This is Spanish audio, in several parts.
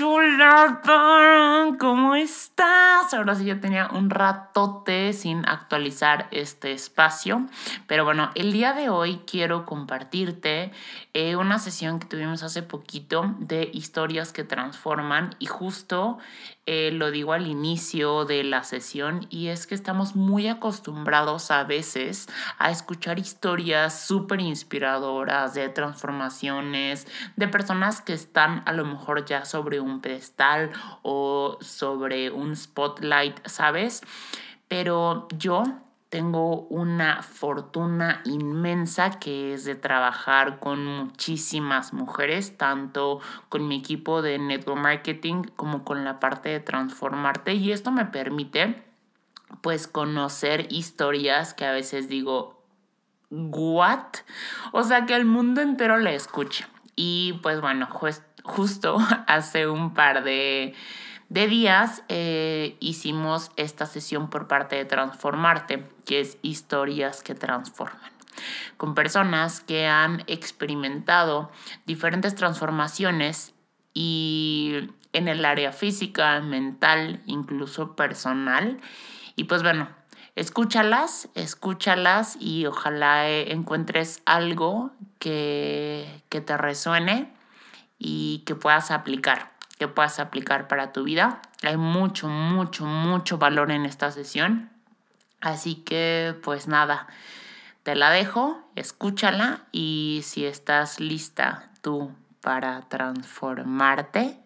chula, ¿cómo estás? Ahora sí ya tenía un ratote sin actualizar este espacio, pero bueno, el día de hoy quiero compartirte eh, una sesión que tuvimos hace poquito de historias que transforman y justo eh, lo digo al inicio de la sesión y es que estamos muy acostumbrados a veces a escuchar historias súper inspiradoras de transformaciones, de personas que están a lo mejor ya sobre un pedestal o sobre un spotlight, ¿sabes? Pero yo tengo una fortuna inmensa que es de trabajar con muchísimas mujeres, tanto con mi equipo de network marketing como con la parte de transformarte y esto me permite pues conocer historias que a veces digo, ¿what? O sea, que el mundo entero le escuche. Y pues bueno, justo hace un par de de días eh, hicimos esta sesión por parte de Transformarte, que es historias que transforman, con personas que han experimentado diferentes transformaciones y en el área física, mental, incluso personal. Y pues bueno, escúchalas, escúchalas y ojalá eh, encuentres algo que, que te resuene y que puedas aplicar que puedas aplicar para tu vida. Hay mucho, mucho, mucho valor en esta sesión. Así que pues nada, te la dejo, escúchala y si estás lista tú para transformarte,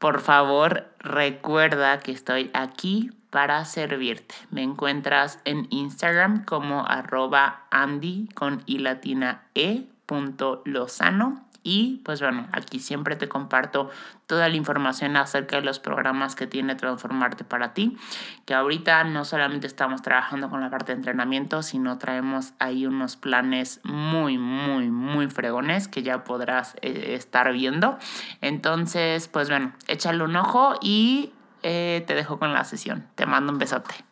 por favor recuerda que estoy aquí para servirte. Me encuentras en Instagram como arroba Andy con i latina e punto lozano y pues bueno, aquí siempre te comparto toda la información acerca de los programas que tiene Transformarte para ti, que ahorita no solamente estamos trabajando con la parte de entrenamiento, sino traemos ahí unos planes muy, muy, muy fregones que ya podrás eh, estar viendo. Entonces, pues bueno, échale un ojo y eh, te dejo con la sesión. Te mando un besote.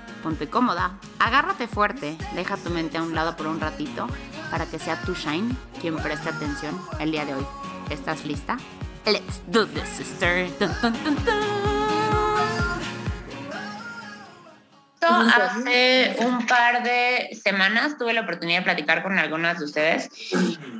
ponte cómoda, agárrate fuerte, deja tu mente a un lado por un ratito para que sea tu Shine quien preste atención el día de hoy. ¿Estás lista? Let's do this, sister. Hace un par de semanas tuve la oportunidad de platicar con algunas de ustedes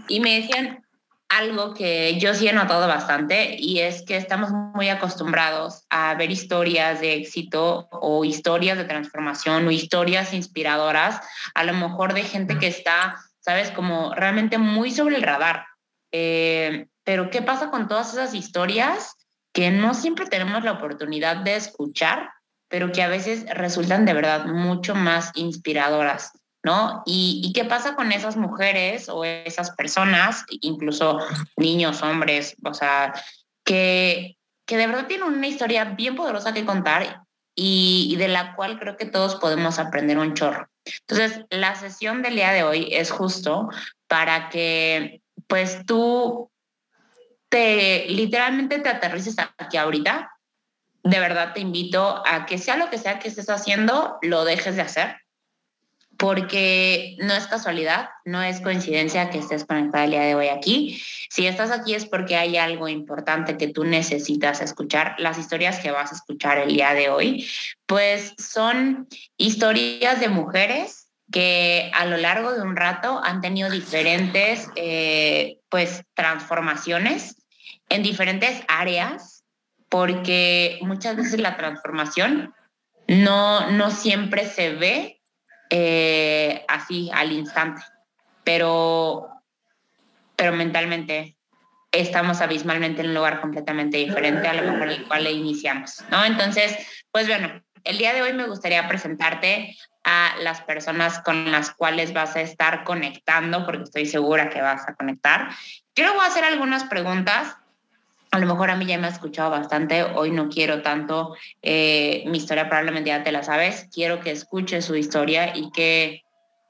y me decían, algo que yo sí he notado bastante y es que estamos muy acostumbrados a ver historias de éxito o historias de transformación o historias inspiradoras, a lo mejor de gente que está, sabes, como realmente muy sobre el radar. Eh, pero ¿qué pasa con todas esas historias que no siempre tenemos la oportunidad de escuchar, pero que a veces resultan de verdad mucho más inspiradoras? ¿No? ¿Y, qué pasa con esas mujeres o esas personas, incluso niños, hombres, o sea, que, que de verdad tienen una historia bien poderosa que contar y, de la cual creo que todos podemos aprender un chorro? Entonces, la sesión del día de hoy es justo para que pues tú te literalmente te aterrices aquí ahorita. De verdad te invito a que sea lo que sea que estés haciendo, lo dejes de hacer porque no es casualidad, no es coincidencia que estés conectada el día de hoy aquí. Si estás aquí es porque hay algo importante que tú necesitas escuchar. Las historias que vas a escuchar el día de hoy, pues son historias de mujeres que a lo largo de un rato han tenido diferentes eh, pues transformaciones en diferentes áreas, porque muchas veces la transformación no, no siempre se ve eh, así al instante, pero, pero mentalmente estamos abismalmente en un lugar completamente diferente a lo mejor el cual le iniciamos, ¿no? Entonces, pues bueno, el día de hoy me gustaría presentarte a las personas con las cuales vas a estar conectando, porque estoy segura que vas a conectar. Yo le voy a hacer algunas preguntas. A lo mejor a mí ya me ha escuchado bastante, hoy no quiero tanto eh, mi historia, probablemente ya te la sabes. Quiero que escuches su historia y que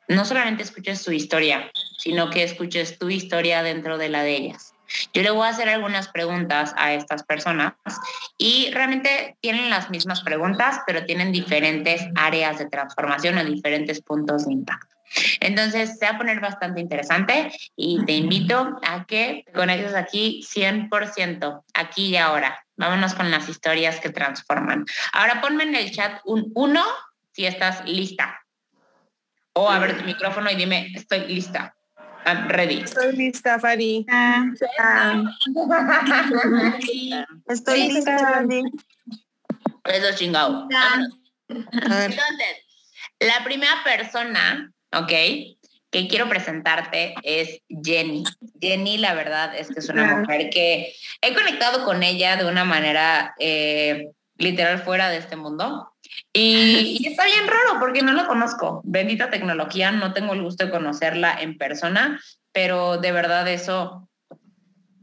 no solamente escuches su historia, sino que escuches tu historia dentro de la de ellas. Yo le voy a hacer algunas preguntas a estas personas y realmente tienen las mismas preguntas, pero tienen diferentes áreas de transformación o diferentes puntos de impacto. Entonces, se va a poner bastante interesante y te invito a que te conectes aquí 100%, aquí y ahora. Vámonos con las historias que transforman. Ahora ponme en el chat un 1 si estás lista. O abre tu micrófono y dime, estoy lista. I'm ready. Estoy lista, Fanny. Ah, Estoy lista, Fanny. Eso chingado. Entonces, la primera persona, ¿ok? Que quiero presentarte es Jenny. Jenny, la verdad es que es una mujer que he conectado con ella de una manera eh, literal fuera de este mundo. Y, está bien raro porque no la conozco. Bendita tecnología, no tengo el gusto de conocerla en persona, pero de verdad eso,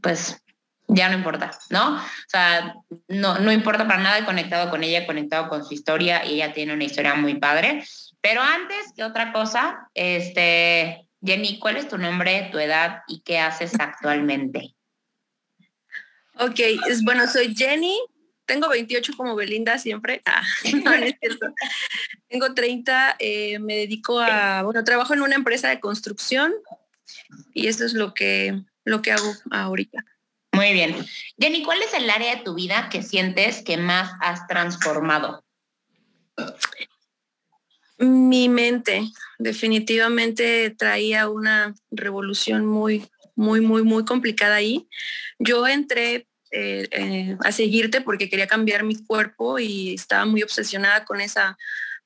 pues ya no importa, ¿no? O sea, no, no importa para nada, he conectado con ella, he conectado con su historia y ella tiene una historia muy padre. Pero antes que otra cosa, este, Jenny, ¿cuál es tu nombre, tu edad y qué haces actualmente? Ok, es, bueno, soy Jenny, tengo 28 como Belinda siempre. Ah, no, es cierto. Tengo 30, eh, me dedico a, bueno, trabajo en una empresa de construcción y eso es lo que, lo que hago ahorita. Muy bien. Jenny, ¿cuál es el área de tu vida que sientes que más has transformado? Mi mente definitivamente traía una revolución muy, muy, muy, muy complicada ahí. Yo entré eh, eh, a seguirte porque quería cambiar mi cuerpo y estaba muy obsesionada con esa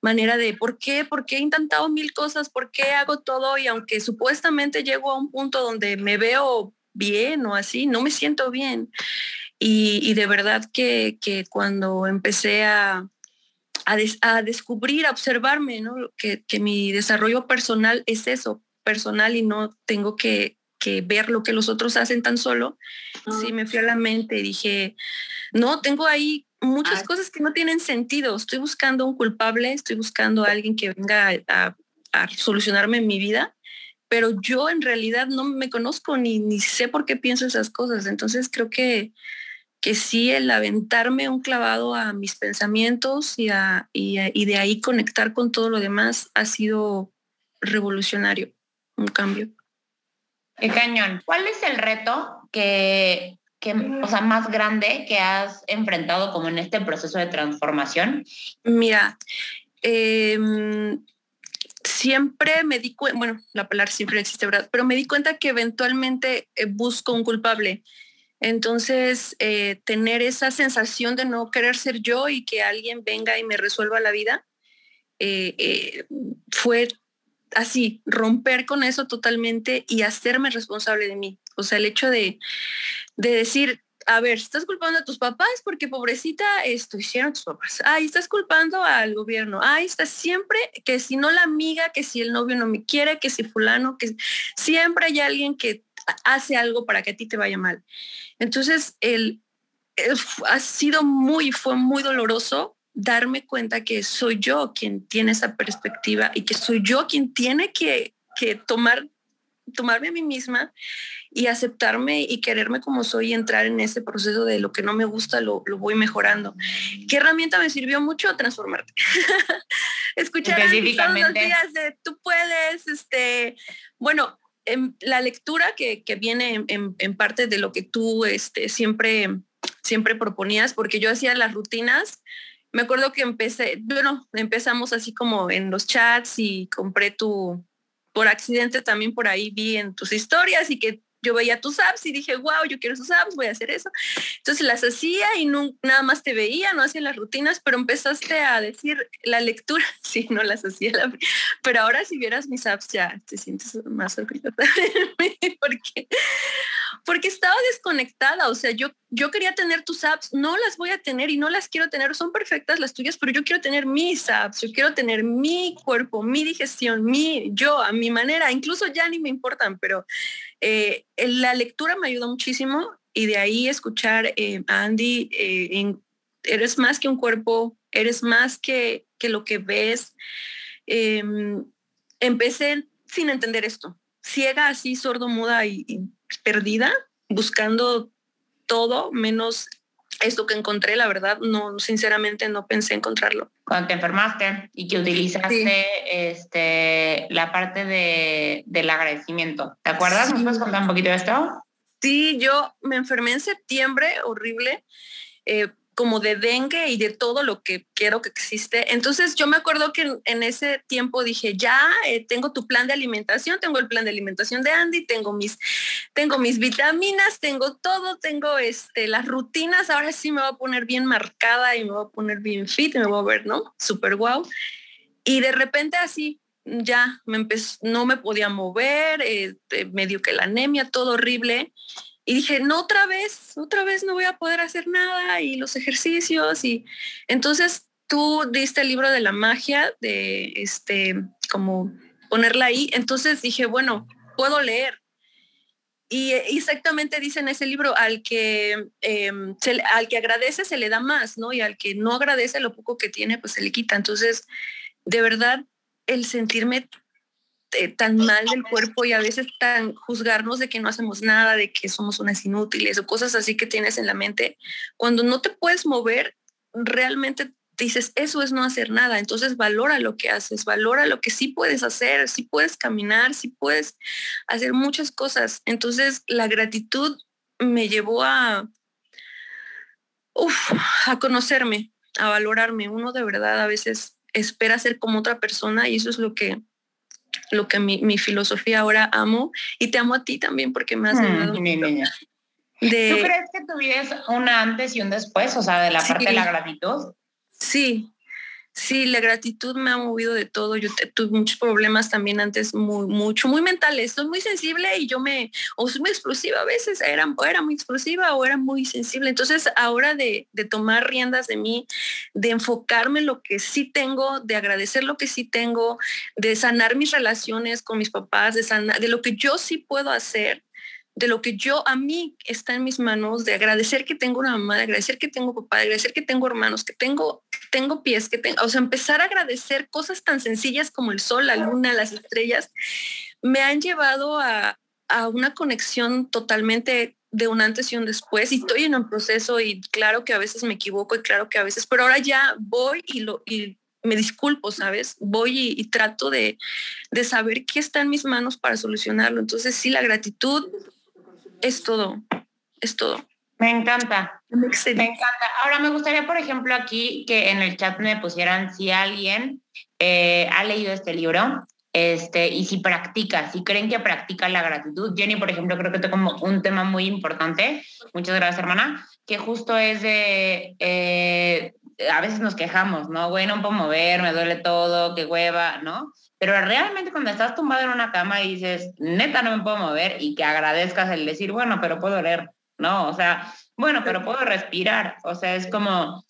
manera de por qué, por qué he intentado mil cosas, por qué hago todo y aunque supuestamente llego a un punto donde me veo bien o así, no me siento bien. Y, de verdad que, cuando empecé a, a, descubrir, a observarme, ¿no? que, que mi desarrollo personal es eso, personal y no tengo que, que ver lo que los otros hacen tan solo, sí me fui a la mente y dije, no, tengo ahí muchas cosas que no tienen sentido. Estoy buscando un culpable, estoy buscando a alguien que venga a, solucionarme mi vida, pero yo en realidad no me conozco ni, ni sé por qué pienso esas cosas. Entonces creo que, que sí, el aventarme un clavado a mis pensamientos y, y de ahí conectar con todo lo demás ha sido revolucionario, un cambio. Qué cañón. ¿Cuál es el reto que, o sea, más grande que has enfrentado como en este proceso de transformación? Mira, em, siempre me di cuenta, bueno, la palabra siempre existe, ¿verdad? Pero me di cuenta que eventualmente eh, busco un culpable. Entonces, eh, tener esa sensación de no querer ser yo y que alguien venga y me resuelva la vida, eh, fue así, romper con eso totalmente y hacerme responsable de mí. O sea, el hecho de, decir, a ver, estás culpando a tus papás porque pobrecita esto hicieron tus papás. Ay, estás culpando al gobierno. Ay, estás siempre que si no la amiga, que si el novio no me quiere, que si fulano, que siempre hay alguien que hace algo para que a ti te vaya mal. Entonces, el, ha sido muy, fue muy doloroso darme cuenta que soy yo quien tiene esa perspectiva y que soy yo quien tiene que, tomar, tomarme a mí misma y aceptarme y quererme como soy y entrar en ese proceso de lo que no me gusta lo, voy mejorando. ¿Qué herramienta me sirvió mucho? Transformarte. Escuchar todos los días de tú puedes, este, bueno, en la lectura que, viene en, parte de lo que tú este, siempre, siempre proponías, porque yo hacía las rutinas. Me acuerdo que empecé, bueno, empezamos así como en los chats y compré tu, por accidente también por ahí vi en tus historias y que yo veía tus apps y dije, wow, yo quiero esos apps, voy a hacer eso. Entonces las hacía y no, nada más te veía, no hacía las rutinas, pero empezaste a decir la lectura, sí, no las hacía. pero ahora si vieras mis apps ya te sientes más orgullosa porque, porque estaba desconectada, o sea, yo, yo quería tener tus apps, no las voy a tener y no las quiero tener, son perfectas las tuyas, pero yo quiero tener mis apps, yo quiero tener mi cuerpo, mi digestión, mi yo, a mi manera, incluso ya ni me importan, pero eh, la lectura me ayuda muchísimo y de ahí escuchar eh, a Andy, eh, eres más que un cuerpo, eres más que, que lo que ves. Em, empecé sin entender esto, ciega, así, sordo, muda y perdida, buscando todo menos esto que encontré, la verdad, no, sinceramente no pensé encontrarlo. Cuando te enfermaste y que utilizaste este, la parte de, del agradecimiento, ¿te acuerdas? ¿Me puedes contar un poquito de esto? Sí, yo me enfermé en septiembre, horrible. Eh, como de dengue y de todo lo que quiero que existe. Entonces yo me acuerdo que en, ese tiempo dije, ya eh, tengo tu plan de alimentación, tengo el plan de alimentación de Andy, tengo mis, tengo mis vitaminas, tengo todo, tengo este, las rutinas, ahora sí me voy a poner bien marcada y me voy a poner bien fit y me voy a ver, ¿no? Súper guau. Y de repente así, ya me empezó, no me podía mover, eh, medio que la anemia, todo horrible. Y dije, no otra vez, otra vez no voy a poder hacer nada y los ejercicios. Y entonces tú diste el libro de la magia, de este, como ponerla ahí. Entonces dije, bueno, puedo leer. Y exactamente dice en ese libro, al que, em, al que agradece se le da más, ¿no? Y al que no agradece lo poco que tiene, pues se le quita. Entonces, de verdad, el sentirme eh, tan mal del cuerpo y a veces tan juzgarnos de que no hacemos nada, de que somos unas inútiles o cosas así que tienes en la mente, cuando no te puedes mover, realmente dices, eso es no hacer nada. Entonces valora lo que haces, valora lo que sí puedes hacer, sí puedes caminar, sí puedes hacer muchas cosas. Entonces la gratitud me llevó a, a conocerme, a valorarme. Uno de verdad a veces espera ser como otra persona y eso es lo que lo que mi, mi, filosofía ahora amo y te amo a ti también porque me has mm, mi niña. ¿Tú crees que tu vida es una antes y un después, o sea, de la parte de la gratitud? Sí, Sí, la gratitud me ha movido de todo. Yo tuve muchos problemas también antes, muy, mucho, muy mentales. Soy muy sensible y yo me, o soy muy explosiva a veces, era, o era muy explosiva o era muy sensible. Entonces, ahora de, de tomar riendas de mí, de enfocarme en lo que sí tengo, de agradecer lo que sí tengo, de sanar mis relaciones con mis papás, de, sanar, de lo que yo sí puedo hacer, de lo que yo a mí está en mis manos, de agradecer que tengo una mamá, de agradecer que tengo papá, de agradecer que tengo hermanos, que tengo, tengo pies, que tengo, o sea, empezar a agradecer cosas tan sencillas como el sol, la luna, las estrellas, me han llevado a, a una conexión totalmente de un antes y un después y estoy en un proceso y claro que a veces me equivoco y claro que a veces, pero ahora ya voy y lo y me disculpo, ¿sabes? Voy y, y trato de, de, saber qué está en mis manos para solucionarlo. Entonces sí, la gratitud es todo, es todo. Me encanta. Me encanta. Ahora me gustaría, por ejemplo, aquí que en el chat me pusieran si alguien eh, ha leído este libro este, y si practica, si creen que practica la gratitud. Jenny, por ejemplo, creo que tengo un tema muy importante. Muchas gracias, hermana. Que justo es de, eh, a veces nos quejamos, ¿no? Güey, no puedo mover, me duele todo, qué hueva, ¿no? Pero realmente cuando estás tumbado en una cama y dices, neta, no me puedo mover y que agradezcas el decir, bueno, pero puedo leer, ¿no? O sea, bueno, pero puedo respirar. O sea, es como,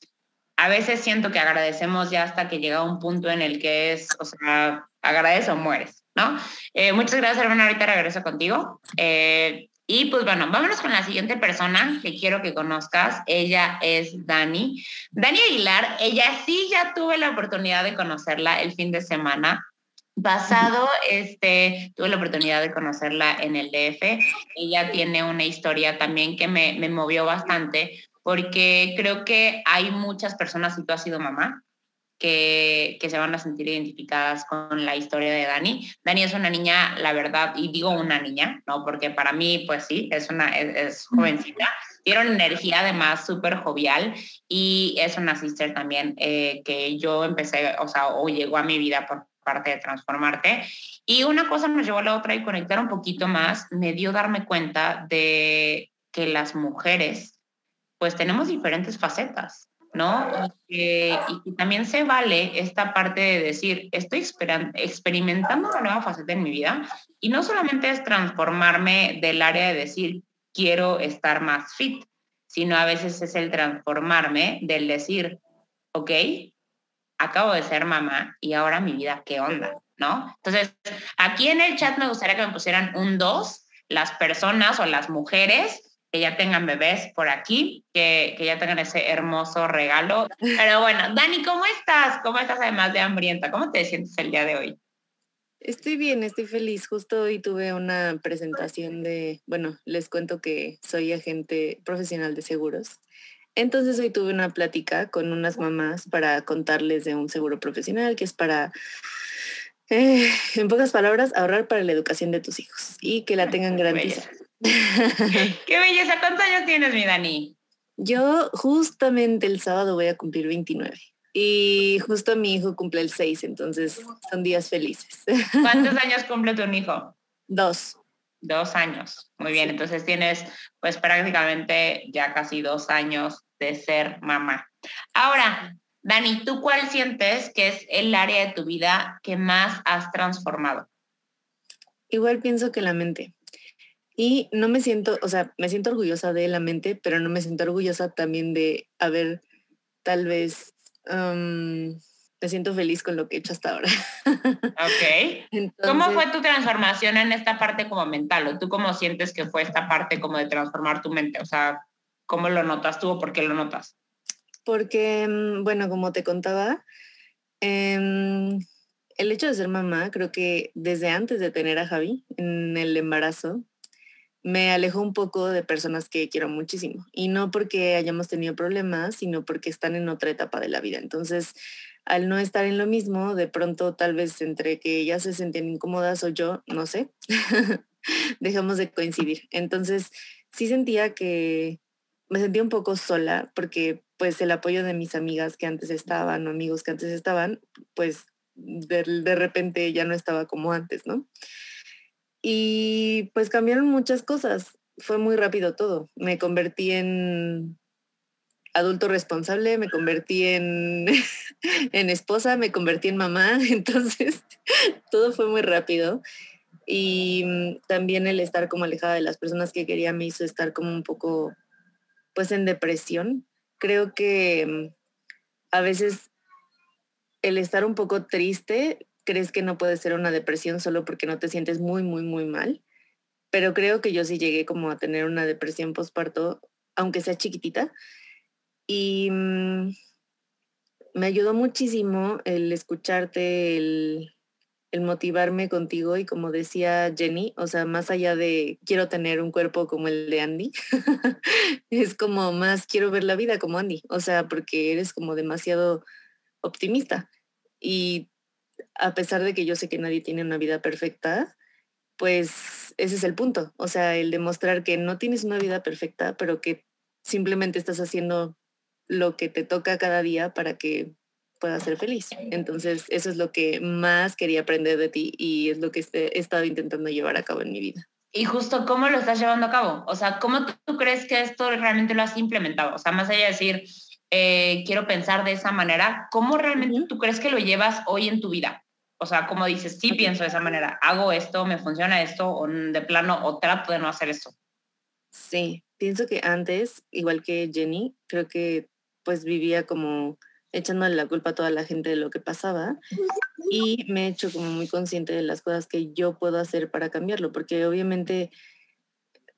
a veces siento que agradecemos ya hasta que llega un punto en el que es, o sea, agradece o mueres, ¿no? Eh, muchas gracias, hermana. Ahorita regreso contigo. Eh, y pues bueno, vámonos con la siguiente persona que quiero que conozcas. Ella es Dani. Dani Aguilar, ella sí ya tuve la oportunidad de conocerla el fin de semana. Basado, este, tuve la oportunidad de conocerla en el DF. Ella tiene una historia también que me, me movió bastante porque creo que hay muchas personas, si tú has sido mamá, que, que, se van a sentir identificadas con la historia de Dani. Dani es una niña, la verdad, y digo una niña, ¿no? Porque para mí, pues sí, es una es, jovencita. Tiene una energía además súper jovial y es una sister también eh, que yo empecé, o sea, o llegó a mi vida por parte de transformarte. Y una cosa nos llevó a la otra y conectar un poquito más me dio darme cuenta de que las mujeres pues tenemos diferentes facetas, ¿no? Y que, también se vale esta parte de decir, estoy experimentando una nueva faceta en mi vida y no solamente es transformarme del área de decir, quiero estar más fit, sino a veces es el transformarme del decir, ok, acabo de ser mamá y ahora mi vida, ¿qué onda? ¿No? Entonces, aquí en el chat me gustaría que me pusieran un 2 las personas o las mujeres que ya tengan bebés por aquí, que, que, ya tengan ese hermoso regalo. Pero bueno, Dani, ¿cómo estás? ¿Cómo estás además de hambrienta? ¿Cómo te sientes el día de hoy? Estoy bien, estoy feliz. Justo hoy tuve una presentación de, bueno, les cuento que soy agente profesional de seguros. Entonces hoy tuve una plática con unas mamás para contarles de un seguro profesional que es para, eh, en pocas palabras, ahorrar para la educación de tus hijos y que la tengan garantizada. Qué belleza. ¿Cuántos años tienes, mi Dani? Yo justamente el sábado voy a cumplir 29. Y justo mi hijo cumple el 6, entonces son días felices. ¿Cuántos años cumple tu hijo? Dos. Dos años. Muy bien, entonces tienes pues prácticamente ya casi dos años de ser mamá. Ahora, Dani, ¿tú cuál sientes que es el área de tu vida que más has transformado? Igual pienso que la mente. Y no me siento, o sea, me siento orgullosa de la mente, pero no me siento orgullosa también de haber tal vez me siento feliz con lo que he hecho hasta ahora. Ok. ¿Cómo fue tu transformación en esta parte como mental? ¿O tú cómo sientes que fue esta parte como de transformar tu mente? O sea, ¿cómo lo notas tú o por qué lo notas? Porque, mm, bueno, como te contaba, em, el hecho de ser mamá, creo que desde antes de tener a Javi en el embarazo, me alejó un poco de personas que quiero muchísimo. Y no porque hayamos tenido problemas, sino porque están en otra etapa de la vida. Entonces, al no estar en lo mismo, de pronto tal vez entre que ellas se sentían incómodas o yo, no sé, dejamos de coincidir. Entonces, sí sentía que me sentía un poco sola porque pues el apoyo de mis amigas que antes estaban o amigos que antes estaban, pues de, de repente ya no estaba como antes, ¿no? Y pues cambiaron muchas cosas. Fue muy rápido todo. Me convertí en adulto responsable, me convertí en, en esposa, me convertí en mamá. Entonces, todo fue muy rápido. Y mm, también el estar como alejada de las personas que quería me hizo estar como un poco, pues en depresión. Creo que mm, a veces el estar un poco triste crees que no puede ser una depresión solo porque no te sientes muy, muy, muy mal. Pero creo que yo sí llegué como a tener una depresión postparto, aunque sea chiquitita. Y mm, me ayudó muchísimo el escucharte, el, el motivarme contigo y como decía Jenny, o sea, más allá de quiero tener un cuerpo como el de Andy, es como más quiero ver la vida como Andy, o sea, porque eres como demasiado optimista y a pesar de que yo sé que nadie tiene una vida perfecta, pues ese es el punto. O sea, el demostrar que no tienes una vida perfecta, pero que simplemente estás haciendo lo que te toca cada día para que puedas ser feliz. Entonces, eso es lo que más quería aprender de ti y es lo que he estado intentando llevar a cabo en mi vida. Y justo, ¿cómo lo estás llevando a cabo? O sea, ¿cómo tú crees que esto realmente lo has implementado? O sea, más allá de decir, eh, quiero pensar de esa manera, ¿cómo realmente tú crees que lo llevas hoy en tu vida? O sea, como dices, sí pienso de esa manera, hago esto, me funciona esto, o de plano, o trato de no hacer esto. Sí, pienso que antes, igual que Jenny, creo que pues vivía como echándole la culpa a toda la gente de lo que pasaba y me he hecho como muy consciente de las cosas que yo puedo hacer para cambiarlo, porque obviamente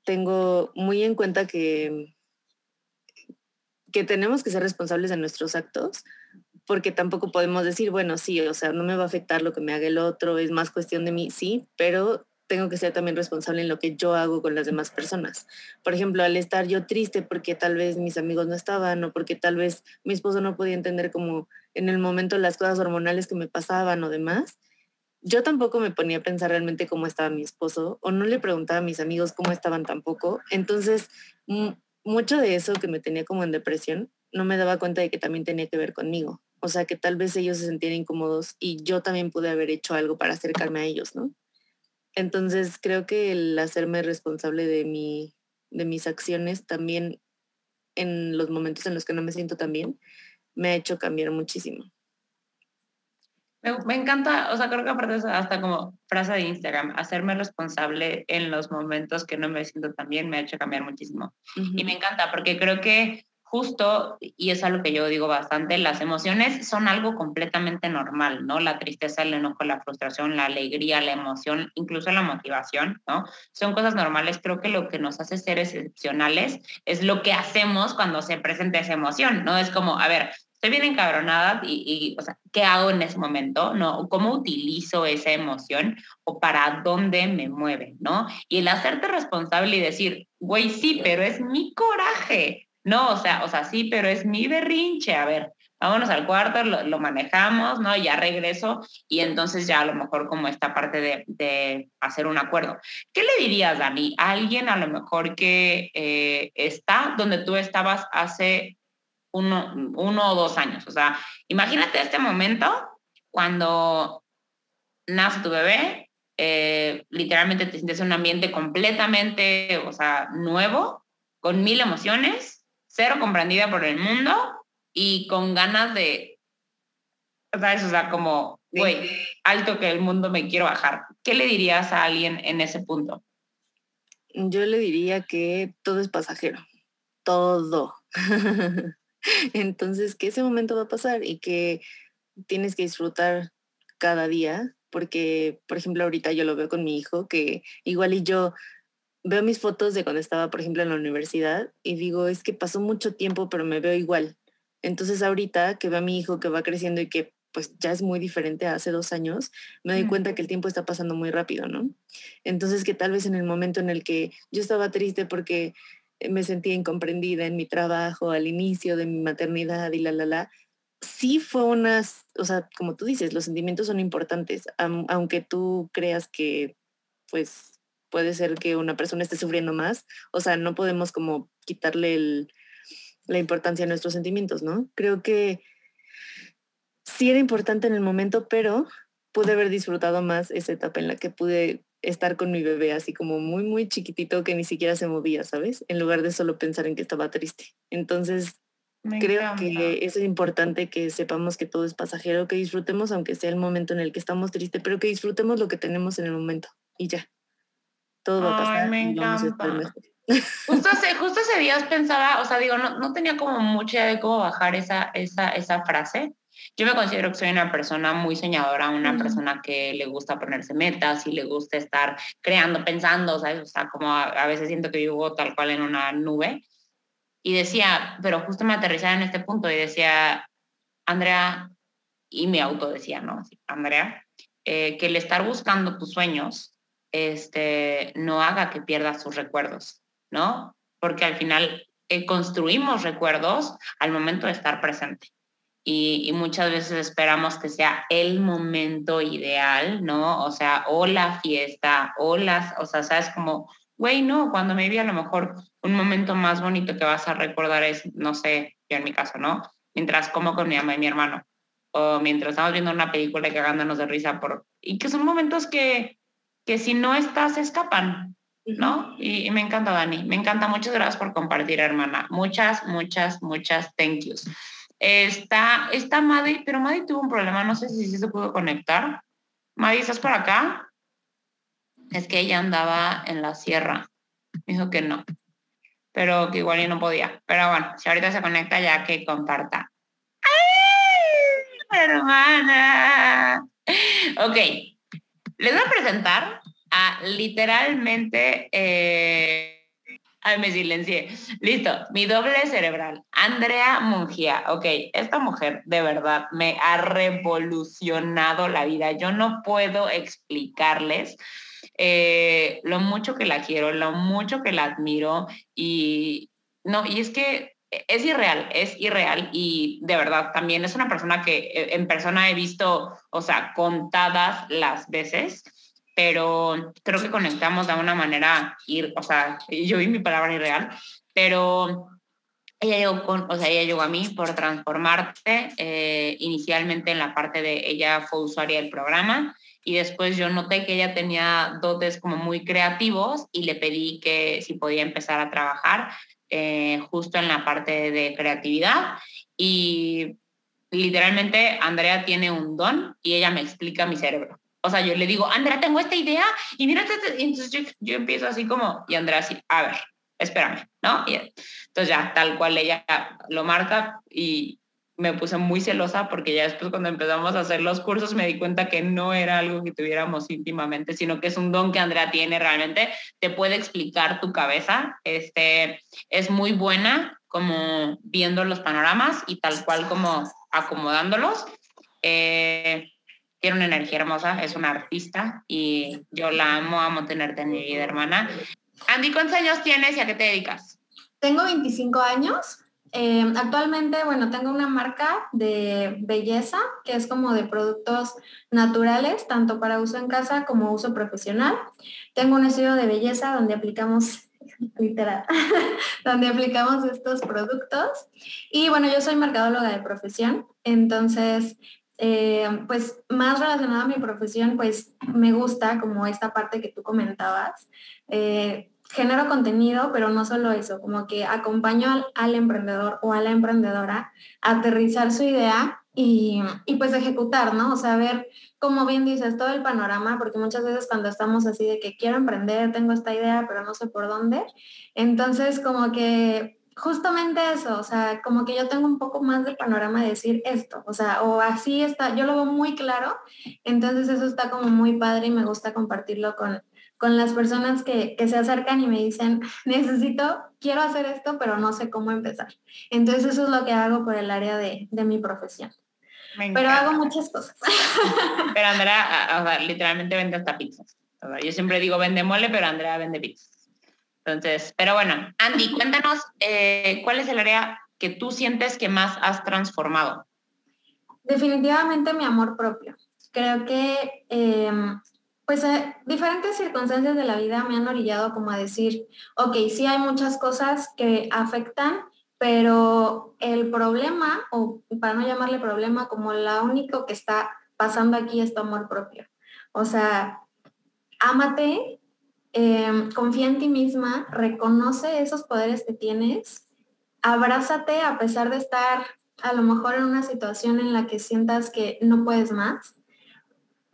tengo muy en cuenta que que tenemos que ser responsables de nuestros actos, porque tampoco podemos decir, bueno, sí, o sea, no me va a afectar lo que me haga el otro, es más cuestión de mí, sí, pero tengo que ser también responsable en lo que yo hago con las demás personas. Por ejemplo, al estar yo triste porque tal vez mis amigos no estaban o porque tal vez mi esposo no podía entender como en el momento las cosas hormonales que me pasaban o demás, yo tampoco me ponía a pensar realmente cómo estaba mi esposo o no le preguntaba a mis amigos cómo estaban tampoco. Entonces, mucho de eso que me tenía como en depresión, no me daba cuenta de que también tenía que ver conmigo. O sea, que tal vez ellos se sentían incómodos y yo también pude haber hecho algo para acercarme a ellos, ¿no? Entonces, creo que el hacerme responsable de, mi, de mis acciones también en los momentos en los que no me siento tan bien, me ha hecho cambiar muchísimo. Me, encanta, o sea, creo que aparte es hasta como frase de Instagram, hacerme responsable en los momentos que no me siento tan bien me ha hecho cambiar muchísimo. Y me encanta porque creo que justo, y es algo que yo digo bastante, las emociones son algo completamente normal, ¿no? La tristeza, el enojo, la frustración, la alegría, la emoción, incluso la motivación, ¿no? Son cosas normales. Creo que lo que nos hace ser excepcionales es lo que hacemos cuando se presenta esa emoción, ¿no? Es como, a ver, estoy bien encabronada y, o sea, ¿qué hago en ese momento? ¿No? ¿Cómo utilizo esa emoción o para dónde me mueve? ¿No? Y el hacerte responsable y decir, güey, sí, pero es mi coraje. No, o sea, o sea, sí, pero es mi berrinche. A ver, vámonos al cuarto, lo, manejamos, ¿no? Ya regreso y entonces ya a lo mejor como esta parte de, de hacer un acuerdo. ¿Qué le dirías, Dani, a alguien a lo mejor que eh, está donde tú estabas hace uno, uno o dos años. O sea, imagínate este momento cuando nace tu bebé, eh, literalmente te sientes en un ambiente completamente, o sea, nuevo, con mil emociones, cero comprendida por el mundo y con ganas de, ¿sabes? O sea, como, güey, alto que el mundo me quiero bajar. ¿Qué le dirías a alguien en ese punto? Yo le diría que todo es pasajero, todo. Entonces, que ese momento va a pasar y que tienes que disfrutar cada día, porque, por ejemplo, ahorita yo lo veo con mi hijo, que igual y yo veo mis fotos de cuando estaba, por ejemplo, en la universidad y digo, es que pasó mucho tiempo, pero me veo igual. Entonces, ahorita que veo a mi hijo que va creciendo y que pues ya es muy diferente a hace dos años, me doy cuenta que el tiempo está pasando muy rápido, ¿no? Entonces, que tal vez en el momento en el que yo estaba triste porque me sentía incomprendida en mi trabajo al inicio de mi maternidad y la, la, la. Sí fue unas, o sea, como tú dices, los sentimientos son importantes, aunque tú creas que, pues, puede ser que una persona esté sufriendo más, o sea, no podemos como quitarle la importancia a nuestros sentimientos, ¿no? Creo que sí era importante en el momento, pero pude haber disfrutado más esa etapa en la que pude estar con mi bebé así como muy, muy chiquitito que ni siquiera se movía, ¿sabes? En lugar de solo pensar en que estaba triste. Entonces, creo que es importante que sepamos que todo es pasajero, que disfrutemos aunque sea el momento en el que estamos tristes, pero que disfrutemos lo que tenemos en el momento y ya. Todo va a pasar. me encanta. Justo hace, justo ese día pensaba, o sea, digo, no, no tenía como mucha idea de cómo bajar esa, esa, esa frase, yo me considero que soy una persona muy soñadora, una persona que le gusta ponerse metas y le gusta estar creando, pensando, ¿sabes? O sea, como a, veces siento que vivo tal cual en una nube. Y decía, pero justo me aterrizaba en este punto y decía, Andrea, y mi auto decía, ¿no? Andrea, eh, que el estar buscando tus sueños este, no haga que pierdas tus recuerdos, ¿no? Porque al final eh, construimos recuerdos al momento de estar presente y, muchas veces esperamos que sea el momento ideal, ¿no? O sea, o la fiesta, o las, o sea, sabes como, güey, no, cuando me vi a lo mejor un momento más bonito que vas a recordar es, no sé, yo en mi caso, ¿no? Mientras como con mi mamá y mi hermano, o mientras estamos viendo una película y cagándonos de risa por, y que son momentos que, que si no estás, escapan, ¿no? Y, y, me encanta, Dani, me encanta, muchas gracias por compartir, hermana, muchas, muchas, muchas thank yous. Está, está Maddy, pero Maddy tuvo un problema, no sé si se pudo conectar. Maddy, ¿estás por acá? Es que ella andaba en la sierra. dijo que no, pero que igual y no podía. Pero bueno, si ahorita se conecta ya que comparta. ¡Ay, hermana! Ok, les voy a presentar a literalmente... Eh, Ay, me silencié. Listo, mi doble cerebral. Andrea Mungía. Ok, esta mujer de verdad me ha revolucionado la vida. Yo no puedo explicarles eh, lo mucho que la quiero, lo mucho que la admiro y no, y es que es irreal, es irreal y de verdad también es una persona que eh, en persona he visto, o sea, contadas las veces pero creo que conectamos de una manera, ir, o sea, yo vi mi palabra irreal, pero ella llegó, con, o sea, ella llegó a mí por transformarte, eh, inicialmente en la parte de ella fue usuaria del programa y después yo noté que ella tenía dotes como muy creativos y le pedí que si podía empezar a trabajar eh, justo en la parte de creatividad y literalmente Andrea tiene un don y ella me explica mi cerebro. O sea, yo le digo, Andrea, tengo esta idea y mira, entonces yo, yo, empiezo así como, y Andrea así, a ver, espérame, ¿no? Y entonces ya, tal cual ella lo marca y me puse muy celosa porque ya después cuando empezamos a hacer los cursos me di cuenta que no era algo que tuviéramos íntimamente, sino que es un don que Andrea tiene realmente, te puede explicar tu cabeza, este, es muy buena como viendo los panoramas y tal cual como acomodándolos. Eh, tiene una energía hermosa, es una artista y yo la amo, amo tenerte en mi vida, hermana. Andy, ¿cuántos años tienes y a qué te dedicas? Tengo 25 años. Eh, actualmente, bueno, tengo una marca de belleza que es como de productos naturales, tanto para uso en casa como uso profesional. Tengo un estudio de belleza donde aplicamos literal, donde aplicamos estos productos. Y bueno, yo soy mercadóloga de profesión, entonces, eh, pues más relacionada a mi profesión, pues me gusta como esta parte que tú comentabas. Eh, genero contenido, pero no solo eso, como que acompaño al, emprendedor o a la emprendedora a aterrizar su idea y, y, pues ejecutar, ¿no? O sea, ver, como bien dices, todo el panorama, porque muchas veces cuando estamos así de que quiero emprender, tengo esta idea, pero no sé por dónde, entonces como que justamente eso, o sea, como que yo tengo un poco más de panorama de decir esto, o sea, o así está, yo lo veo muy claro, entonces eso está como muy padre y me gusta compartirlo con, con las personas que, se acercan y me dicen, necesito, quiero hacer esto, pero no sé cómo empezar. Entonces eso es lo que hago por el área de, mi profesión. Pero hago muchas cosas. Pero Andrea, literalmente vende hasta pizzas. yo siempre digo vende mole, pero Andrea vende pizzas. Entonces, pero bueno, Andy, cuéntanos, eh, ¿cuál es el área que tú sientes que más has transformado? Definitivamente mi amor propio. Creo que em, pues eh, diferentes circunstancias de la vida me han orillado como a decir, ok, sí hay muchas cosas que afectan, pero el problema, o para no llamarle problema, como lo único que está pasando aquí es tu amor propio. O sea, ámate, em, confía en ti misma, reconoce esos poderes que tienes, abrázate a pesar de estar a lo mejor en una situación en la que sientas que no puedes más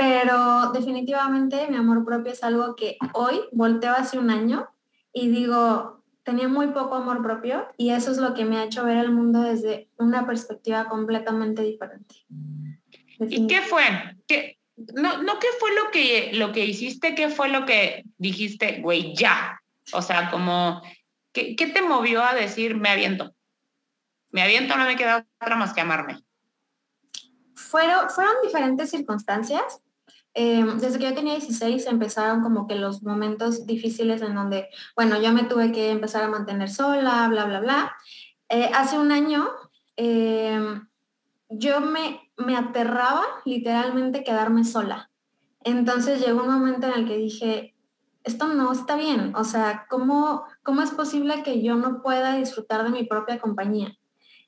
pero definitivamente mi amor propio es algo que hoy volteo hace un año y digo, tenía muy poco amor propio y eso es lo que me ha hecho ver el mundo desde una perspectiva completamente diferente. ¿Y qué fue? ¿Qué, no, no qué fue lo que, lo que hiciste, qué fue lo que dijiste, güey, ya. O sea, como, ¿qué, ¿qué, te movió a decir, me aviento? Me aviento, no me queda otra más que amarme. Fueron, fueron diferentes circunstancias. Em, desde que yo tenía 16 empezaron como que los momentos difíciles en donde, bueno, yo me tuve que empezar a mantener sola, bla, bla, bla. Eh, hace un año em, yo me, me aterraba literalmente quedarme sola. Entonces llegó un momento en el que dije, esto no está bien, o sea, ¿cómo, ¿cómo es posible que yo no pueda disfrutar de mi propia compañía?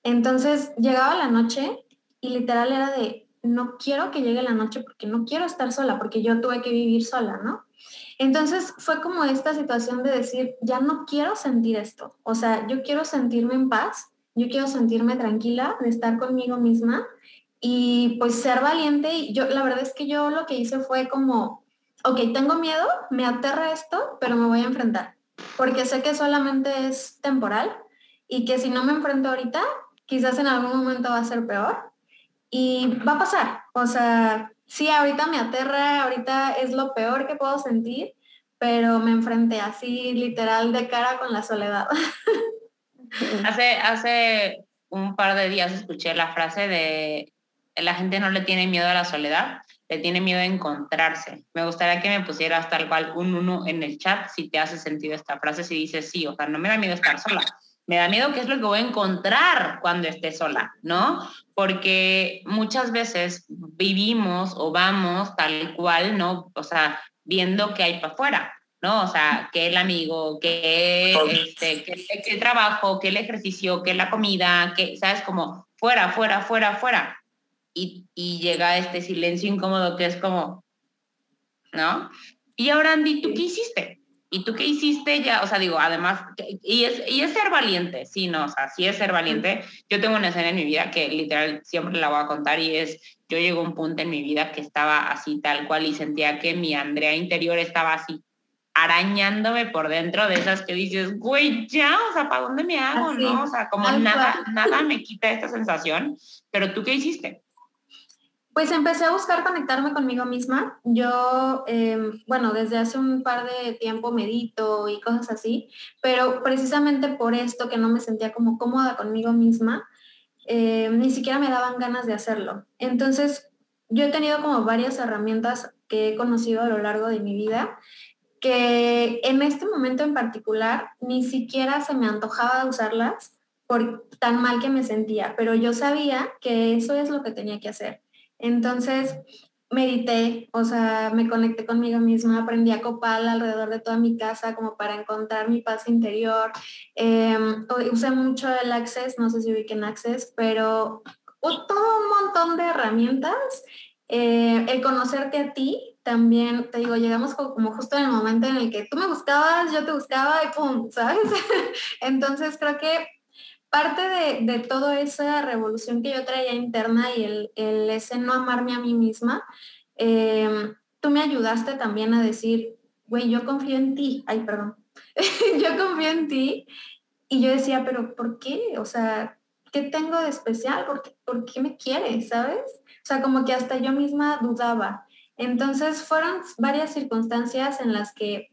Entonces llegaba la noche y literal era de, no quiero que llegue la noche porque no quiero estar sola, porque yo tuve que vivir sola, ¿no? Entonces fue como esta situación de decir, ya no quiero sentir esto, o sea, yo quiero sentirme en paz, yo quiero sentirme tranquila de estar conmigo misma y pues ser valiente. Y yo, la verdad es que yo lo que hice fue como, ok, tengo miedo, me aterra esto, pero me voy a enfrentar, porque sé que solamente es temporal y que si no me enfrento ahorita, quizás en algún momento va a ser peor y va a pasar. O sea, sí, ahorita me aterra, ahorita es lo peor que puedo sentir, pero me enfrenté así literal de cara con la soledad. hace, hace un par de días escuché la frase de la gente no le tiene miedo a la soledad, le tiene miedo a encontrarse. Me gustaría que me pusieras tal cual un uno en el chat si te hace sentido esta frase, si dices sí, o sea, no me da miedo estar sola, me da miedo qué es lo que voy a encontrar cuando esté sola, ¿no? Porque muchas veces vivimos o vamos tal cual, ¿no? O sea, viendo qué hay para afuera, ¿no? O sea, que el amigo, que, este, que, el trabajo, que el ejercicio, que la comida, que, ¿sabes? Como fuera, fuera, fuera, fuera. Y, y llega este silencio incómodo que es como, ¿no? Y ahora, Andy, ¿tú qué hiciste? ¿Y tú qué hiciste ya? O sea, digo, además, y es, y es ser valiente, sí, no, o sea, sí es ser valiente. Yo tengo una escena en mi vida que literal siempre la voy a contar y es, yo llego a un punto en mi vida que estaba así tal cual y sentía que mi Andrea interior estaba así arañándome por dentro de esas que dices, güey, ya, o sea, ¿para dónde me hago? ¿No? O sea, como nada, nada me quita esta sensación. Pero tú qué hiciste? Pues empecé a buscar conectarme conmigo misma. Yo, em, bueno, desde hace un par de tiempo medito y cosas así, pero precisamente por esto que no me sentía como cómoda conmigo misma, em, ni siquiera me daban ganas de hacerlo. Entonces, yo he tenido como varias herramientas que he conocido a lo largo de mi vida que en este momento en particular ni siquiera se me antojaba usarlas por tan mal que me sentía, pero yo sabía que eso es lo que tenía que hacer. Entonces, medité, o sea, me conecté conmigo misma, aprendí a copal alrededor de toda mi casa como para encontrar mi paz interior. Em, usé mucho el Access, no sé si ubiquen Access, pero todo un montón de herramientas. Eh, el conocerte a ti también, te digo, llegamos como justo en el momento en el que tú me buscabas, yo te buscaba y pum, ¿sabes? Entonces creo que parte de, de, toda esa revolución que yo traía interna y el, el ese no amarme a mí misma, em, tú me ayudaste también a decir, güey, yo confío en ti, ay, perdón, yo confío en ti y yo decía, pero ¿por qué? O sea, ¿qué tengo de especial? ¿Por qué, ¿Por qué me quieres? ¿Sabes? O sea, como que hasta yo misma dudaba. Entonces fueron varias circunstancias en las que